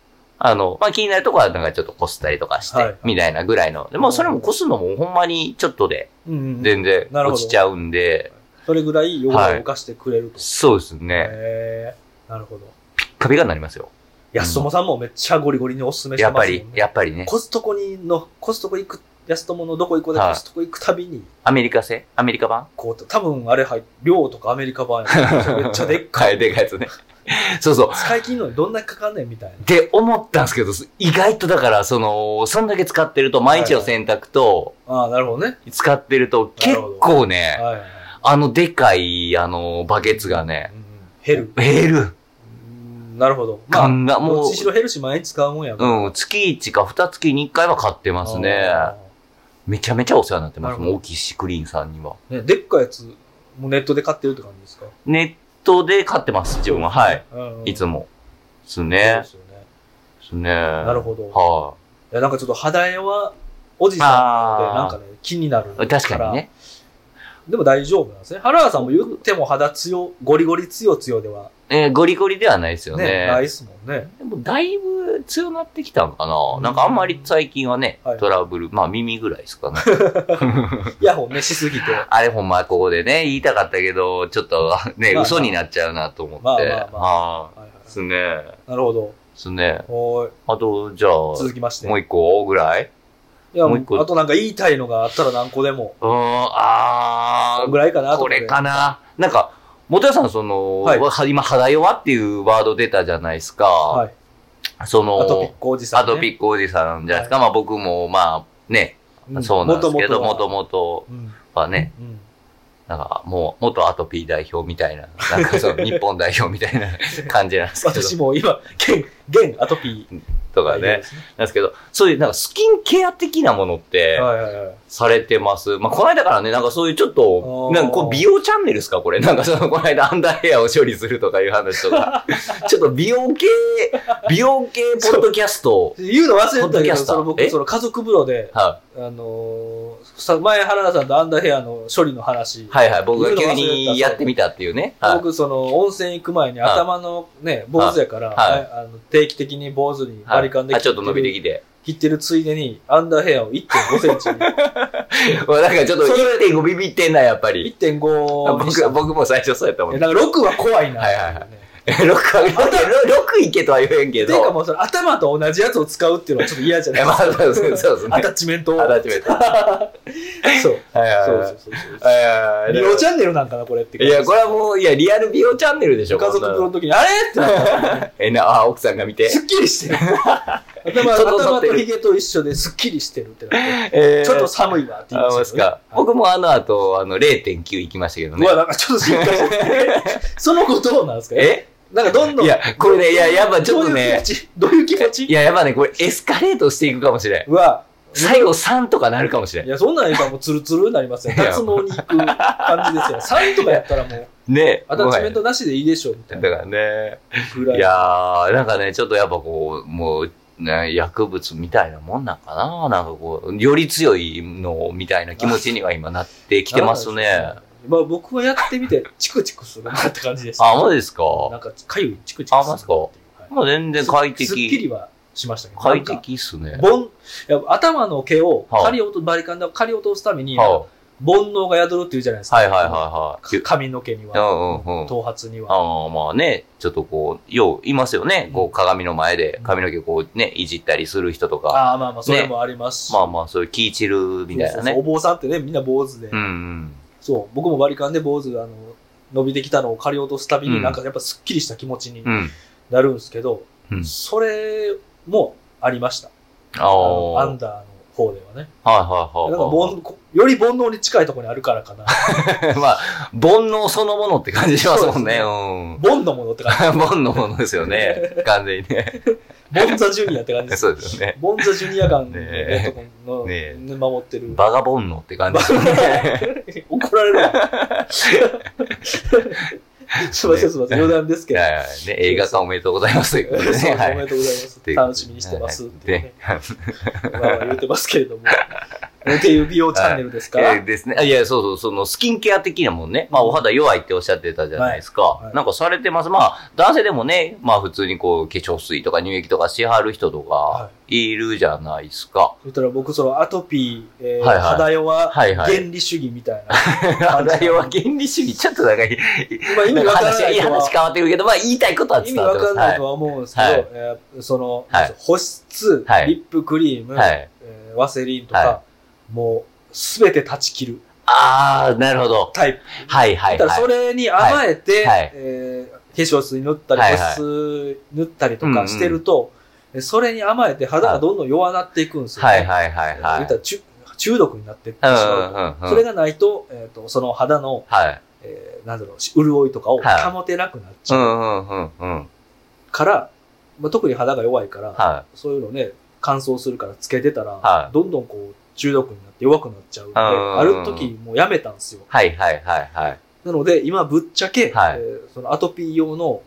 あの、まあ気になるところはなんかちょっとこすったりとかして、はいみたいなぐらいの。でもうそれもこすのもほんまにちょっとで全然落ちちゃうんで、それぐらい汚れを浮かしてくれると。そうですね。なるほど。ピッカピカになりますよ。安友さんもめっちゃゴリゴリにおすすめしてやっぱますもんね。り、やっぱりね。コストコにの、コストコ行く、安友のどこ行こうではいコストコ行くたびに、アメリカ製？アメリカ版？こう、多分あれ量とかアメリカ版めっちゃでっか。はいい、でかいやつね。そうそう。使い切るのにどんなにかかんねんみたいな。って思ったんですけど、意外とだから、その、そんだけ使ってると、毎日の洗濯と、ああ、なるほどね。使ってると、結構ね、はい。あの、でかい、あの、バケツがね。減る。減る。うんなるほど。まあ、ガンガンもうどっちしろ減るし毎日使うもんやうん、月1か2月に1回は買ってますね。あめちゃめちゃお世話になってます。もう、オキシクリーンさんには。ーね、でっかいやつ、もうネットで買ってるって感じですか？ネットで買ってます、自分は。はい。。うんうんいつも。ですそうねで。すよね。ね。なるほど。はいや、なんかちょっと肌絵は、おじさんなので、なんかね、気になるい。確かにね。でも大丈夫なんですね。原田さんも言っても肌強、ゴリゴリ強強ではえーゴリゴリではないですよね、ね。ないっすもんね。でも、だいぶ強なってきたのかな、うんなんかあんまり最近はね、はいトラブル、まあ耳ぐらいですかね。イヤホンね、しすぎて。あれほんまここでね、言いたかったけど、ちょっとね、まあまあ嘘になっちゃうなと思って。まあまあまあははいはいい。ですね。なるほど。ですね。おーいあと、じゃあ、続きまして。もう一個ぐらい？いや、もう一個あとなんか言いたいのがあったら何個でも。うーん、あこんぐらいかなー、これかな。なんか、元谷さん、その、はいは今、肌弱っていうワード出たじゃないですか。はい。その、アトピックおじさん、ね。アトピックおじさんじゃないですか。まあ僕も、まあ、ね、うんそうなんですけど、もともとうん。はね、うん。なんかもう元アトピー代表みたいな、なんかその日本代表みたいな 感じなんですけど。私も今、現、現アトピー。とかね。なんですけど、そういうなんかスキンケア的なものって、はいはいはい。されてます。まあ、この間からね、なんかそういうちょっと、なんかこう美容チャンネルですかこれ。なんかその、この間アンダーヘアを処理するとかいう話とか。ちょっと美容系、美容系ポッドキャスト。言うの忘れてたけど、その僕、え？その家族風呂で、はあのーさ前原田さんとアンダーヘアの処理の話。い、はい。はい。僕が急にやってみたっていうね。はい。僕、その、温泉行く前に頭のね、坊主やから、はい。はい。あの定期的に坊主にバリカンではい。あちょっと伸びてきて。切ってるつい。でに、アンダーヘアを1.5センチに、まあなんかちょっとそれ1.5ビビってんな、やっぱり。1.5にした僕、僕も最初そうやったもん。えなんか6は怖い。な。はい。はい。はい 6、6いけとは言えんけていうかど。もうその頭と同じやつを使うっていうのはちょっと嫌じゃない？えまあ、そうそうそうですねアタ。ッチメントを。アタッチメント。は そう。いはいそうはいそうそうそう。はいはいはい。美容チャンネルなんかな、これって。いや、これはもう、いや、リアル美容チャンネルでしょ、家族の時に、あれ？ってなった。え、な、あ、奥さんが見て。すっきりしてる。頭、整頭ってると一緒ですっきりしてるってなって。えーちょっと寒いわって言いあ、まますか。僕もあの後、あの、0.9行きましたけどねうわ、。なんかちょっと心配してる。その後どうなんですか？え？なんかどんどん。いやこれねいややっぱちょっとねどういう気持ち？いや、やっぱね、これエスカレートしていくかもしれん。うわ、最後3とかなるかもしれん。いや、そんなん言ったらもうツルツルになりますよ。脱毛に行く感じですよ。3とかやったらもう、ね。アタッチメントなしでいいでしょ、みたいなだからね。ぐらい。いやー、なんかね、ちょっとやっぱこう、もう、ね、薬物みたいなもんなんかななんかこう、より強いのみたいな気持ちには今なってきてますね。まあ僕はやってみて、チクチクするなって感じです。あ、マジですか？なんか、かゆい、チクチクする。あマジかはいまあ全然快すっき適。りはしましたけど。快適っすね。ボン、いや頭の毛をはあ刈り落と、バリカンで刈り落とすために、は煩悩が宿るって言うじゃないですか。いはいはいはいはい。髪の毛にうんは、うんうん。頭髪には。ああ、まあね、ちょっとこう、よう、いますよね。こう、鏡の前で髪の毛こうね、いじったりする人とか。ああ、まあまあ、それもありますし。まあまあ、そういう気散るみたいなね。そうそうそうお坊さんってね、みんな坊主で。うんうん。そう、僕もバリカンで坊主が、あの、伸びてきたのを刈り落とすたびに、うんなんかやっぱすっきりした気持ちにうん。なるんですけど、うんそれもありました。ああ。アンダーの方ではね。はいはいはいなんかは煩こより煩悩に近いところにあるからかな。い。まあ、煩悩そのものって感じしますもんね。ボンのものって感うん。煩悩ものですよね。完全にね。じ。ボンザジュニアって感じです。そうですよね。ボンザジュニアガンのねね守ってる。バガボンノって感じですよね。怒られるわ。すいません、すいません。余談ですけど。ね、映画化おめでとうございますということでね。そうおはいめでとうございます。楽しみにしてます。ってまあ言ってますけれども。っていう美容チャンネルですか？えーですね。あいや、そうそう、そのスキンケア的なもんね。まあ、お肌弱いっておっしゃってたじゃないですか。はいはいなんかされてます。まあ、男性でもね、まあ普通にこう、化粧水とか乳液とかしはる人とかは、いるじゃないですか。言ったら僕、そのアトピー、えーはいはい肌弱、はいはい原理主義みたいな。肌弱原理主義、ちょっとなんか、まあ意味わから話、ない話変わってるけど、まあ言いたいことは意味伝わってます。わかんないとは思うんですけど、はいえーその、はい保湿、はいリップクリーム、はい。はい。えーワセリンとか、はもうすべて断ち切るあー、なるほど。タイプ。はいはいだからそはい。れに甘えて、はいはいえー化粧水塗ったり、はいはい保湿塗ったりとかしてると、えそれに甘えて肌がどんどん弱なっていくんですよ、ね。はいはいはいはい。中中毒になっていってしうんまうと。うんうんうん。それがないと、えー、とその肌の、はい。えーなんだろう、し潤いとかをはい保てなくなっちゃううんうんうんうん。から、まあ、特に肌が弱いから、はそういうのね、乾燥するからつけてたら、はいどんどんこう中毒になって弱くなっちゃうんで、うんある時もうやめたんですよ。い。はいはいはいはい。なので、今ぶっちゃけ、はいえーそのアトピー用の、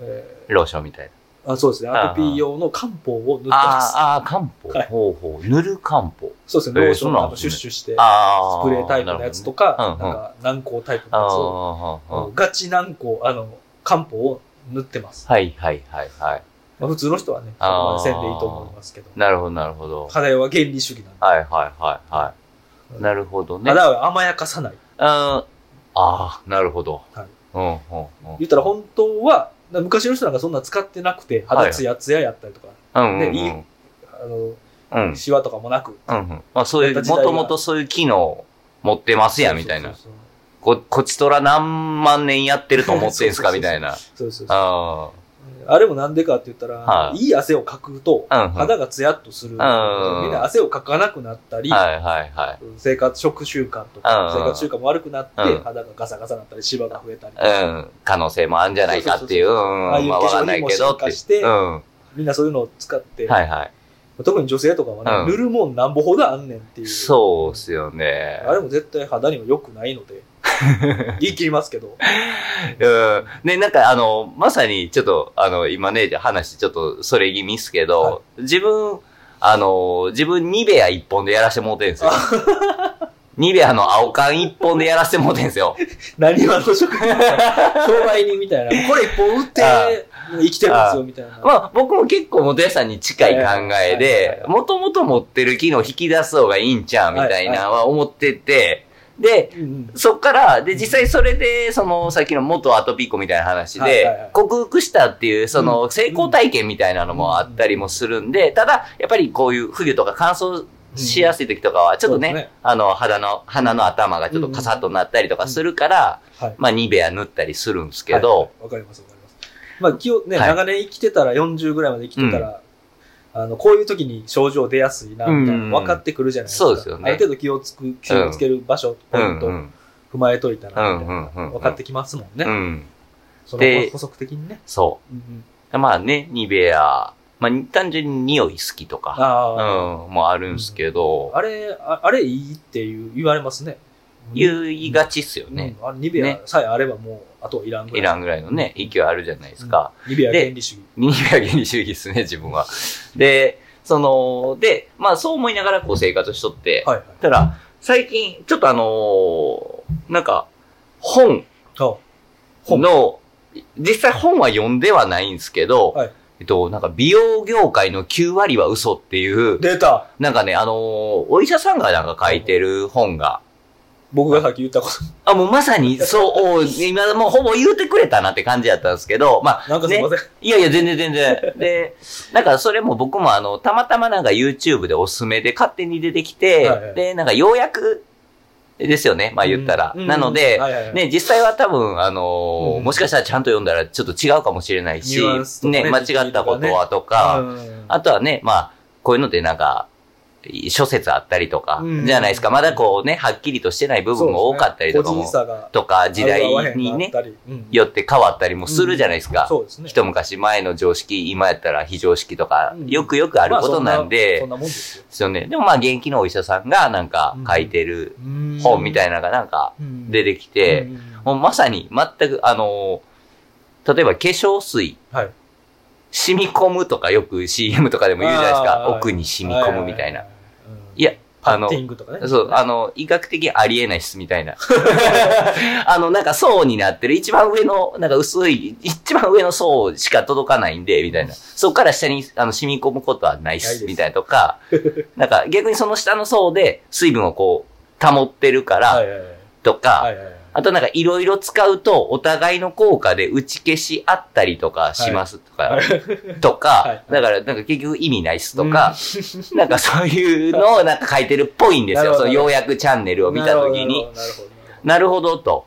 えローションみたいな。ーあそうですね、あアトピー用の漢方を塗ってます。あーあー、漢方。はいほうほう。塗る漢方。そうですね、えーローションをシュッシュして。スプレータイプのやつとか、なるほどねなんか軟膏タイプのやつを、ガチ軟膏、あの、漢方を塗ってます。はいはいはいはい。まあ、普通の人はね、そこまでせんでいいと思いますけど。なるほどなるほど。肌は原理主義なんで。はいはいはいはい。なるほどね。肌は甘やかさない。ああー、なるほど。はいうんうんうん。言ったら本当は、昔の人なんかそんな使ってなくて、肌ツヤツヤやったりとか、うんうんうん。ねいいあの、うん。シワとかもなく。うんうん。まあそういう、もともとそういう機能持ってますやんみたいなこ、こちとら何万年やってると思ってんすかみたいな。そうそうそう。ああれもなんでかって言ったら、はいいい汗をかくと、うんうん肌がツヤっとする。みんな汗をかかなくなったり、はいはいはい。生活、食習慣とか、うん生活習慣も悪くなって、うん肌がガサガサになったり、シワが増えたり。うん。可能性もあるんじゃないかっていう。ああいうまあわかんないけど。化粧品も進化してうん。はみんなそういうのを使って、いはい。特に女性とかはね、うん塗るもんなんぼほどあんねんっていう。そうっすよね。あれも絶対肌には良くないので、言い切りますけど。うん。ね、なんかあの、まさにちょっと、あの、今ね、話ちょっとそれ気味っすけど、は自分、あの、自分ニベア一本でやらせてもうてんすよ。ニベアの青缶一本でやらせてもうてんすよ。何話の職人商売人みたいな。これ一本売ってあ生きてますよ、みたいな。まあ僕も結構元屋さんに近い考えはいはいで、はいもともと持ってる機能引き出す方がいいんちゃうみたいなのは思ってて、で、うんうん。そっから、で、実際それで、その、さっきの元アトピーコみたいな話はいはいはい、で克服したっていう、その、成功体験みたいなのもあったりもするんで、ただ、やっぱりこういう冬とか乾燥しやすい時とかは、ちょっとねそうですね、あの、肌の、鼻の頭がちょっとカサッとなったりとかするから、はい。まあ、ニベア塗ったりするんですけはいはい。ど、わかりますわかります。まあ、気をね、はい。長年生きてたら、40ぐらいまで生きてたら、あの、こういう時に症状出やすいな、みたいなの分かってくるじゃないですか。そうですよねある程度気をつく、気をつける場所、ポイントうんうん。踏まえといたら、分かってきますもんね。うん。そので補足的にね。そうんうんう。まあね、ニベア、まあ単純に匂い好きとか、ああ、うん、もあるんですけど、あれ、ああれいいっていう言われますね。言いがちっすよね。うんあれニベアねさえあればもう、あとはいらんぐらい。いらんぐらいのね、勢いあるじゃないですか。うん。ニベアで原理主義。ニベア原理主義ですね、自分は。で、その、で、まあそう思いながらこう生活しとって、はいはい。たら、最近、ちょっとあのーなんか、本の、実際本は読んではないんですけど、はいえっと、なんか美容業界の9割は嘘っていう、データなんかね、あのーお医者さんがなんか書いてる本が、僕がさっき言ったこと。あ、もうまさにそう、今もうほぼ言うてくれたなって感じだったんですけど、まあ、なんかすいません。いやいや、全然全然。で、なんかそれも僕もあの、たまたまなんか YouTube でおすすめで勝手に出てきて、はいはいで、なんかようやくですよね、まあ言ったら。うんなので、はいはいはいね、実際は多分、あのーうんもしかしたらちゃんと読んだらちょっと違うかもしれないし、ねね、間違ったことはとか、うんあとはね、まあ、こういうのでなんか、諸説あったりとか、うんじゃないですか。まだこうね、はっきりとしてない部分も多かったりとかもとか、時代にねよって変わったりもするじゃないですか。そうですね。一昔前の常識、今やったら非常識とか、うんよくよくあることなんで、まあそんなそんなもんですよ。ですよね。でもまあ現役のお医者さんがなんか書いてる本みたいなのがなんか出てきて、うんもうまさに全くあのー例えば化粧水、はい。染み込むとかよく CM とかでも言うじゃないですか。奥に染み込むみたいな。。いや、あの。そう、あの、医学的にありえないっすみたいな。あの、なんか層になってる一番上の、なんか薄い、一番上の層しか届かないんで、みたいな。そこから下にあの染み込むことはないっす、みたいなとか、なんか逆にその下の層で水分をこう、保ってるから。とか、はいはいはい。あとなんかいろいろ使うとお互いの効果で打ち消し合ったりとかしますとか、とか、はいだからなんか結局意味ないっすとか、なんかそういうのをなんか書いてるっぽいんですよ。そのようやくチャンネルを見たときに。なるほど。と。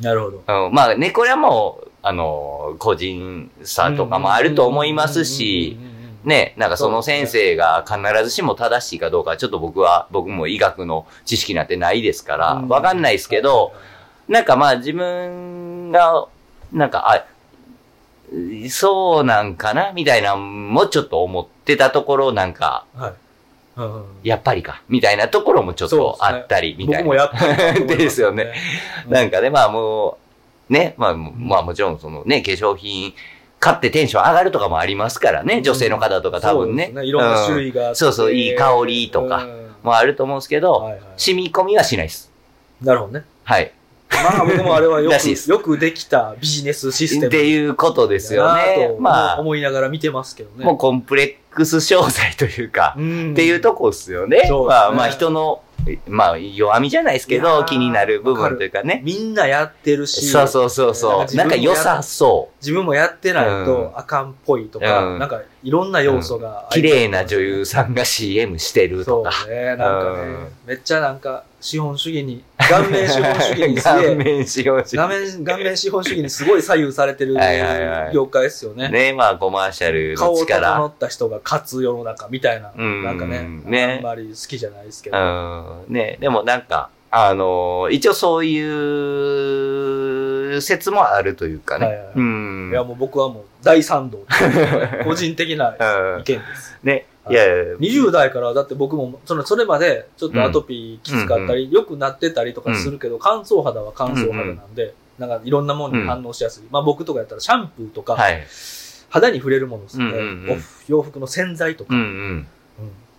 なるほど。うん、まあね、これはもう、あの、個人差とかもあると思いますし、うんうんうんうんうん、ね、なんかその先生が必ずしも正しいかどうか、ちょっと僕は、僕も医学の知識なんてないですから、うんわかんないですけど、、なんかまあ自分が、なんか、あ、そうなんかなみたいなのもちょっと思ってたところ、なんか、はい。うんうんやっぱりか、みたいなところもちょっとあったり、みたいな。僕もやったなと思いますですよね。うんなんかね、まあもう、ね、まあ、まあもちろんそのね、化粧品買ってテンション上がるとかもありますからね、女性の方とか多分ね。そうですいろんな種類がそうそういい香りとかうんもあると思うんですけど、はいはい染み込みはしないです。なるほどね。はい。まあ僕もあれはよく、よくできたビジネスシステム。っていうことですよね。ままあ。あ、思いながら見てますけどね。もうコンプレックス商材というか、うんっていうとこですよね。ねまあまあ人の、まあ弱みじゃないですけど、気になる部分というかね。みんなやってるし、そうそうそうそう。なんか良さそ自分もやってないうんとあかんっぽいとか、うんなんかいろんな要素がう。綺麗な女優さんが CM してるそうとか。ね、なんかねうん、めっちゃなんか資本主義に顔面資本主義にす顔げえ、面資本主義。顔面、顔面資本主義にすごい左右されてるはいはいはい業界ですよね。ね、まあコマーシャル顔整の力。った人が勝つ世の中みたいな、うんなんかね、ねあんまり好きじゃないですけど。うん。ね、でもなんか、あのー一応そういう説もあるというかね。はいはいはいうん。いやもう僕はもう大賛同。個人的なうん意見です。ね、はいいやいや20代からだって僕も、その、それまでちょっとアトピーきつかったり、良くなってたりとかするけど、乾燥肌は乾燥肌なんで、なんかいろんなものに反応しやすい。まあ僕とかやったらシャンプーとか、はい。肌に触れるものですね、うんうんうんお洋服の洗剤とか、うんうん。うん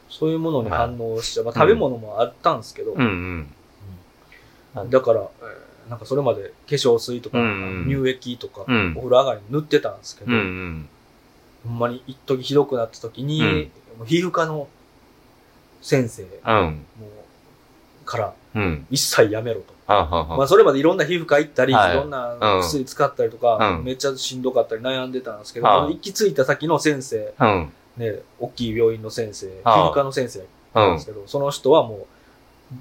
そういうものに反応しちゃう。まあ食べ物もあったんですけど、うんうん。うんだから、えーなんかそれまで化粧水とか、乳液とか、うんお風呂上がりに塗ってたんですけど。ほんまに一時ひどくなった時に、皮膚科の先生からうん。一切やめろと。まあそれまでいろんな皮膚科行ったり、はいい、ろんな薬使ったりとか、うんめっちゃしんどかったり悩んでたんですけど、はい行き着いた先の先生、うん。ね、大きい病院の先生、皮はい膚科の先生うんなんです。けど、その人はもう、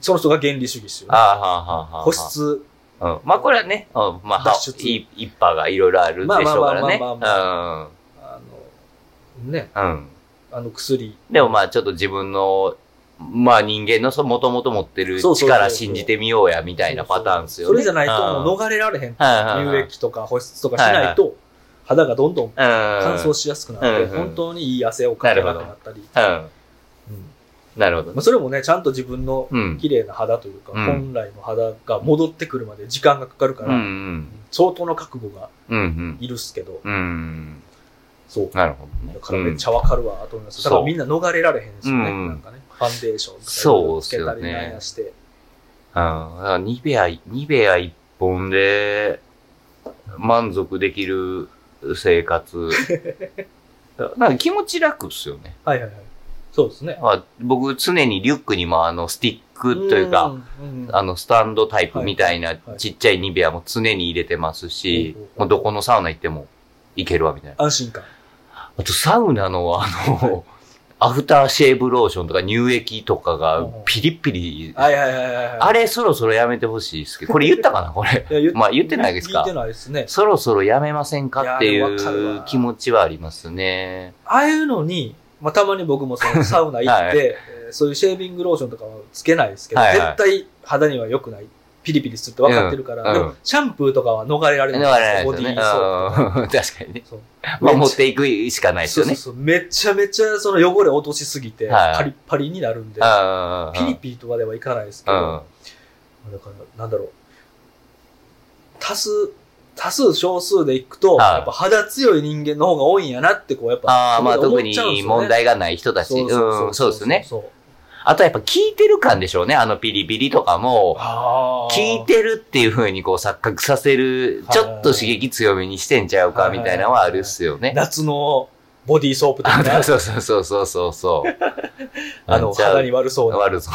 その人が原理主義ですよ。保湿、うん。まあこれはね、うん。まあ、一派がいろいろあるでしょうからね。まあまあまああの、ね、うん。うん。あの薬。でもまあちょっと自分の、まあ人間のそもともと持ってる力信じてみようやみたいなパターンですよね。それじゃないともううん逃れられへん。乳液とか保湿とかしないと、肌がどんどん乾燥しやすくなって、うん本当にいい汗をかけなくなったり。うん。うんなるほどまあ、。それもね、ちゃんと自分のうん。綺麗な肌というか、うん本来の肌が戻ってくるまで時間がかかるかうんら、うん。相当の覚悟がうんうん。いるっすけど、うん。そう。なるほどね。だからめっちゃわかるわ、と思います。だからみんな逃れられへんですよね。うんなんかね、ファンデーションつけたりなんやして。うん。だからニベア、ニベア一本で満足できる生活。なんか気持ち楽っすよね。はいはいはい。そうですね。まあ、僕常にリュックにもあのスティックというか、ん、うんあのスタンドタイプみたいなはいちっちゃいニベアも常に入れてますしほうほうほ、うもうどこのサウナ行っても行けるわみたいな。安心感。あとサウナのあの、アフターシェーブローションとか乳液とかがピリッピリ。はいはいはいはい。あれそろそろやめてほしいですけど、これ言ったかなこれ。まあ言ってないですか言ってないですね。そろそろやめませんかっていう気持ちはありますね。ああいうのに、まあ、たまに僕もそのサウナ行って、はい。えーそういうシェービングローションとかはつけないですけど、はいはい。絶対肌には良くない。ピリピリするって分かってるから、うん。でもシャンプーとかは逃れられだないからボディですよね。ーソープ 確かにね。そう。まあ持っていくしかないですよね。そうそうそう。めちゃめちゃその汚れ落としすぎて、はい。パリッパリになるんで、あピリピリとかではいかないですけど、だから、なんだろう。多数、多数少数でいくと、はいやっぱ肌強い人間の方が多いんやなって、こう、やっぱ、ああ、まあ特に問題がない人たち。そうん、そうですね。そうあとやっぱ聞いてる感でしょうね。あのピリピリとかも、あー聞いてるっていう風にこう錯覚させる、はいちょっと刺激強めにしてんちゃうかみたいなのはあるっすよね。夏のボディーソープとかそうそうそうそうそうそう。あの、肌に悪そうな、悪そう。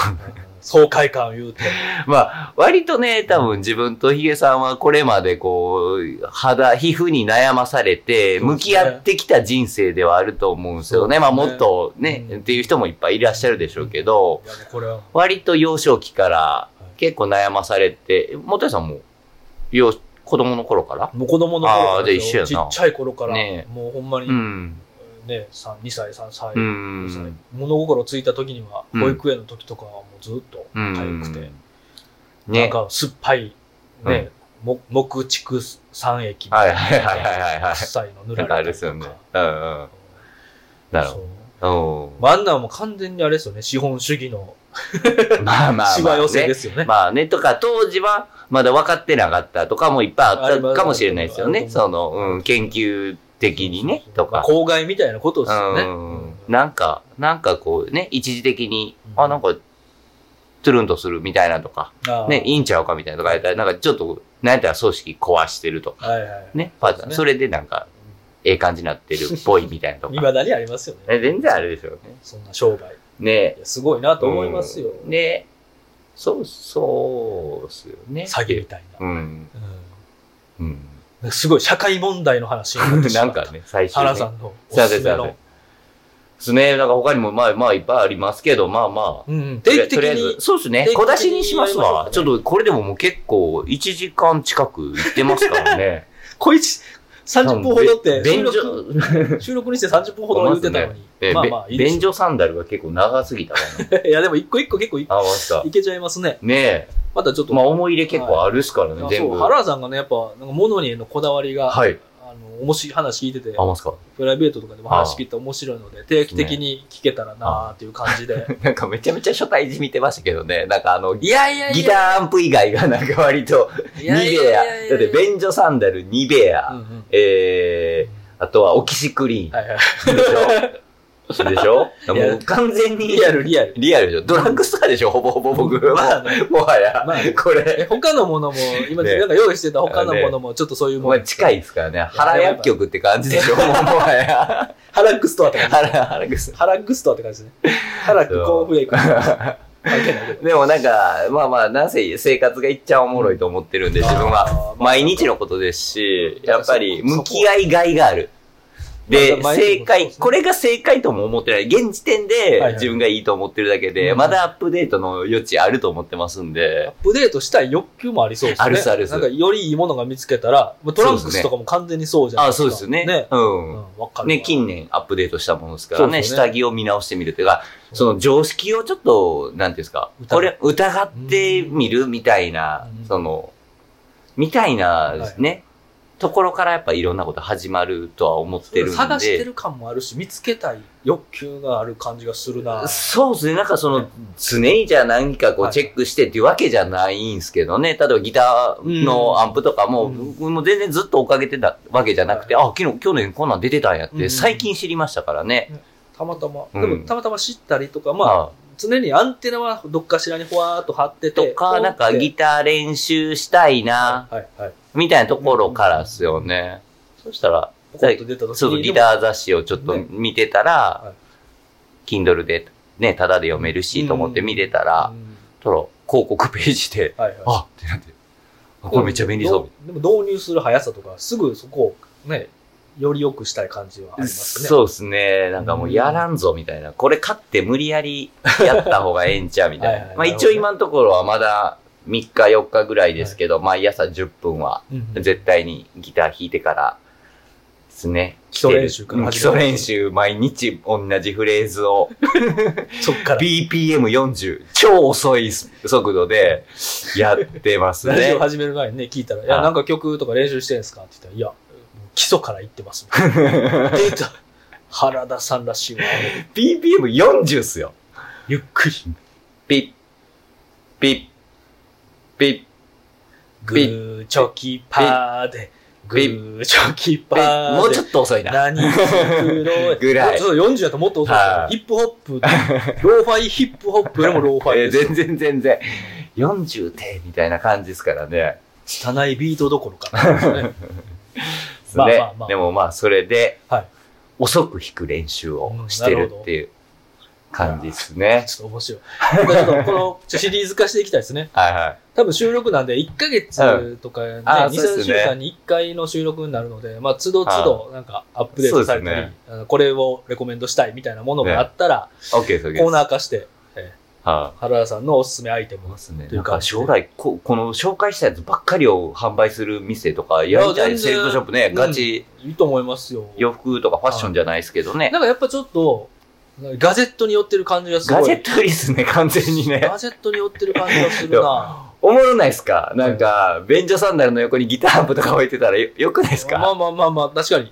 爽快感を言うて。まあ、割とね、多分自分とヒゲさんはこれまでこう、肌、皮膚に悩まされて、向き合ってきた人生ではあると思うんですよね。まあもっとね、うん。っていう人もいっぱいいらっしゃるでしょうけど、割と幼少期から結構悩まされて、元谷さんも、幼、子供の頃から？もう子供の頃から一緒やな。ちっちゃい頃から、ね。もうほんまに、うん。ね、3 2歳、3歳、う5歳。ん。物心ついた時には、うん。保育園の時とかはもうずっとうん。痒くて、なんね。か酸っぱい、ね、も木畜酸液みたいな。臭いの塗られたりとか。れですよね。うんうん。なるほど。うんまあ、あんなもう完全にあれですよね、資本主義の まあまあまあ、しわ寄せでね。すよね。まあね、とか当時はまだ分かってなかったとかもいっぱいあったかもしれないですよね。その、うん、研究的にね、とか。公害みたいなことですよね。うん。なんか、なんかこうね、一時的に、うんあ、なんか、トゥルンとするみたいなとか、ね、いいんちゃうかみたいなとかやったら、なんかちょっと、なんやったら組織壊してるとか、はいはい。ね、パターン。それでなんか、ええ感じになってるっぽいみたいなとか。未だにありますよね。え全然あるでしょうね。そんな商売。ねすごいなと思いますよ。うんねそう、そうっすよね。詐欺みたいな。うん。うん。うんすごい社会問題の話になってしまった なんかね、最初、ね。原さんのおすの。ですね。なんか他にもまあまあいっぱいありますけど、まあまあ。うんうん。定期的に。そうですね小出しにしますわ。ちょっとこれでももう結構1時間近く行ってますからね。こいつ、30分ほどって、収録、収録にして30分ほど言ってたのに。えまあまあ、いいです便所サンダルが結構長すぎたかな。いや、でも一個一個結構いい。けちゃいますね。ねまたちょっと。え。まあ思い入れ結構あるっすからね、あ全部。原田さんがね、やっぱ、なんか物にのこだわりが、はい。あの、面白い話聞いててあ、、ますか？プライベートとかでも話聞いて面白いので、定期的に聞けたらなーっていう感じで。なんかめちゃめちゃ初対じ見てましたけどね。なんかあの、いやいやギターアンプ以外がなんか割と、ニベア。だって便所サンダル、ニベア。うんうんえー、あとはオキシクリーン。はいはい。でしょ？でしょ？もう完全に。リアルリアル。リアルでしょ？ドラッグストアでしょ？ほぼほぼ僕。まあねもはや。まあねこえれ。他のものも、今、ねなんか用意してた他のものもちょっとそういうもの。まあ近いですからね。原薬局って感じでしょ？もうもはや。ハラックストアって感じ。原、原薬ハラックストアって感じね。ハラックコーンフレーク。でもなんか、まあまあ、なんせ生活がいっちゃおもろいと思ってるんで、自分あは。毎日のことですし、うんやっぱり向き合いがいがある。で、正解、これが正解とも思ってない。現時点で自分がいいと思ってるだけで、うんまだアップデートの余地あると思ってますんでアッ、プデートしたい欲求もありそうですね。あるっすあるっすなんかよりいいものが見つけたら、まあトランクスとかも完全にそうじゃないあ、ですか。そうですよね。ね。う。うんん、わかるわ。ね、近年アップデートしたものですからね、下着を見直してみるというか、その常識をちょっと、なんていうんですか、これ疑ってみるみたいなうん、その、みたいなですね、ところからやっぱいろんなこと始まるとは思ってるんで。探してる感もあるし、見つけたい欲求がある感じがするな。そうですね。なんかその、常にじゃあ何かこうはいチェックしてっていうわけじゃないんですけどね。例えばギターのアンプとかも、うん僕も全然ずっと追っかけてたわけじゃなくて、あ、昨日、去年こんなん出てたんやっうんて、最近知りましたからね。たまたま。うんでも、たまたま知ったりとか、まあ、あ常にアンテナはどっかしらにふわーっと張ってて。とか、なんかギター練習したいな、はい、はい。みたいなところからですよね。そしたら。そう、ギター雑誌をちょっと見てたら、はい Kindle でね、タダで読めるしと思って見てたらう、んたら広告ページで、はいはい。あってなって、あこれめっちゃ便利そう。でも導入する速さとか、すぐそこをね、より良くしたい感じはありますね。そうですね。なんかもうやらんぞみたいな。これ買って無理やりやった方がええんちゃうみたい はいは。ないまあ一応今のところはまだ3日4日ぐらいですけど、毎朝10分は絶対にギター弾いてからですね。基礎練習基礎練習毎日同じフレーズを そっから。BPM40 超遅い速度で やってますね。ラジオ始める前にね、聞いたら、いや、はいなんか曲とか練習してんすかって言ったら、いや、基礎から言ってます。出た原田さんらしいわ。BPM40 っすよ。ゆっくり。ピッ、ピッ、ピッ、グーチョキパーで、グーチョキパ。ーで。もうちょっと遅いな。何作 ぐらいちょっと40やともっと遅いですよはいヒップホップ、ローファイヒップホップよりも ローファイえーです。全然全然。40点みたいな感じですからね。拙いビートどころかなんですね。まあねまあまあでもまあ、それではい、遅く弾く練習をしてるっていう感じですね。ちょっと面白い。ちょっとこのシリーズ化していきたいですね。はいはい。多分収録なんで1ヶ月とかね、2、3うですね週間に1回の収録になるので、まあ、都度都度なんかアップデートされたり、ねこれをレコメンドしたいみたいなものがあったら、す。コーナー化して、えはー原田さんのおすすめアイテムい。ますね。というんか将来こ、この紹介したやつばっかりを販売する店とかやりたい。セレクトショップね、うんガチいいと思いますよ。洋服とかファッションじゃないですけどね。なんかやっぱちょっと、ガジェットに寄ってる感じがすごい。ガジェットですね、完全にね。ガジェットに寄ってる感じがするな。おもろないですか？なんか、便所サンダルの横にギターアンプとか置いてたらよよくないですか？まあまあまあまあ、確かに。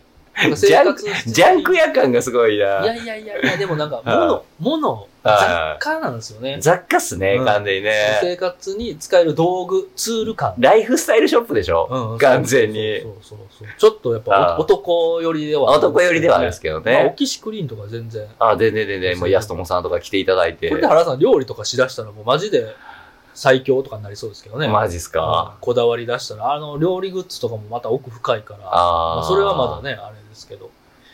ジャンク、しジャンク屋感がすごいいやな。いやいやいや、でもなんか、はい物、物、はい雑貨なんですよね。雑貨っすね、うん完全にね。生活に使える道具、ツール感。ライフスタイルショップでしょ、うん完全にそうそうそう。ちょっとやっぱ男寄りでは。男寄りではあるんですけどまあ、オね。キシクリーンとか全然。あ、全然全然、もう安友さんとか来ていただいてこれで。原さん料理とかしだしたらもうマジで最強とかになりそうですけどね。マジっすか。うんこだわり出したら、あの、料理グッズとかもまた奥深いから、まあーあそれはまだね、あれですけど。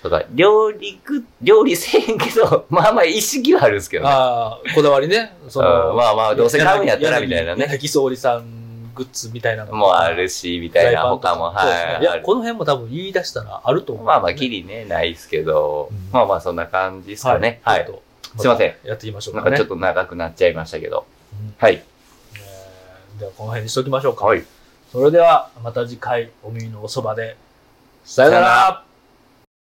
とか、料理ぐ、料理せえへんけど、まあまあ意識はあるんですけどね。ああ、こだわりね。そうんの、まあまあ、どうせ買うんやったらみたいなね。柳総理さんグッズみたいなのもうあるし、みたいな他も、はい。いや、この辺も多分言い出したらあると思う、まあまあ、きりね、ないですけどうん、まあまあ、そんな感じですかね。はいすいませんたやっていきましょうかね。なんかちょっと長くなっちゃいましたけど。うんはい。えーでは、この辺にしときましょうか。はい。それでは、また次回、お耳のおそばで。さよなさよなら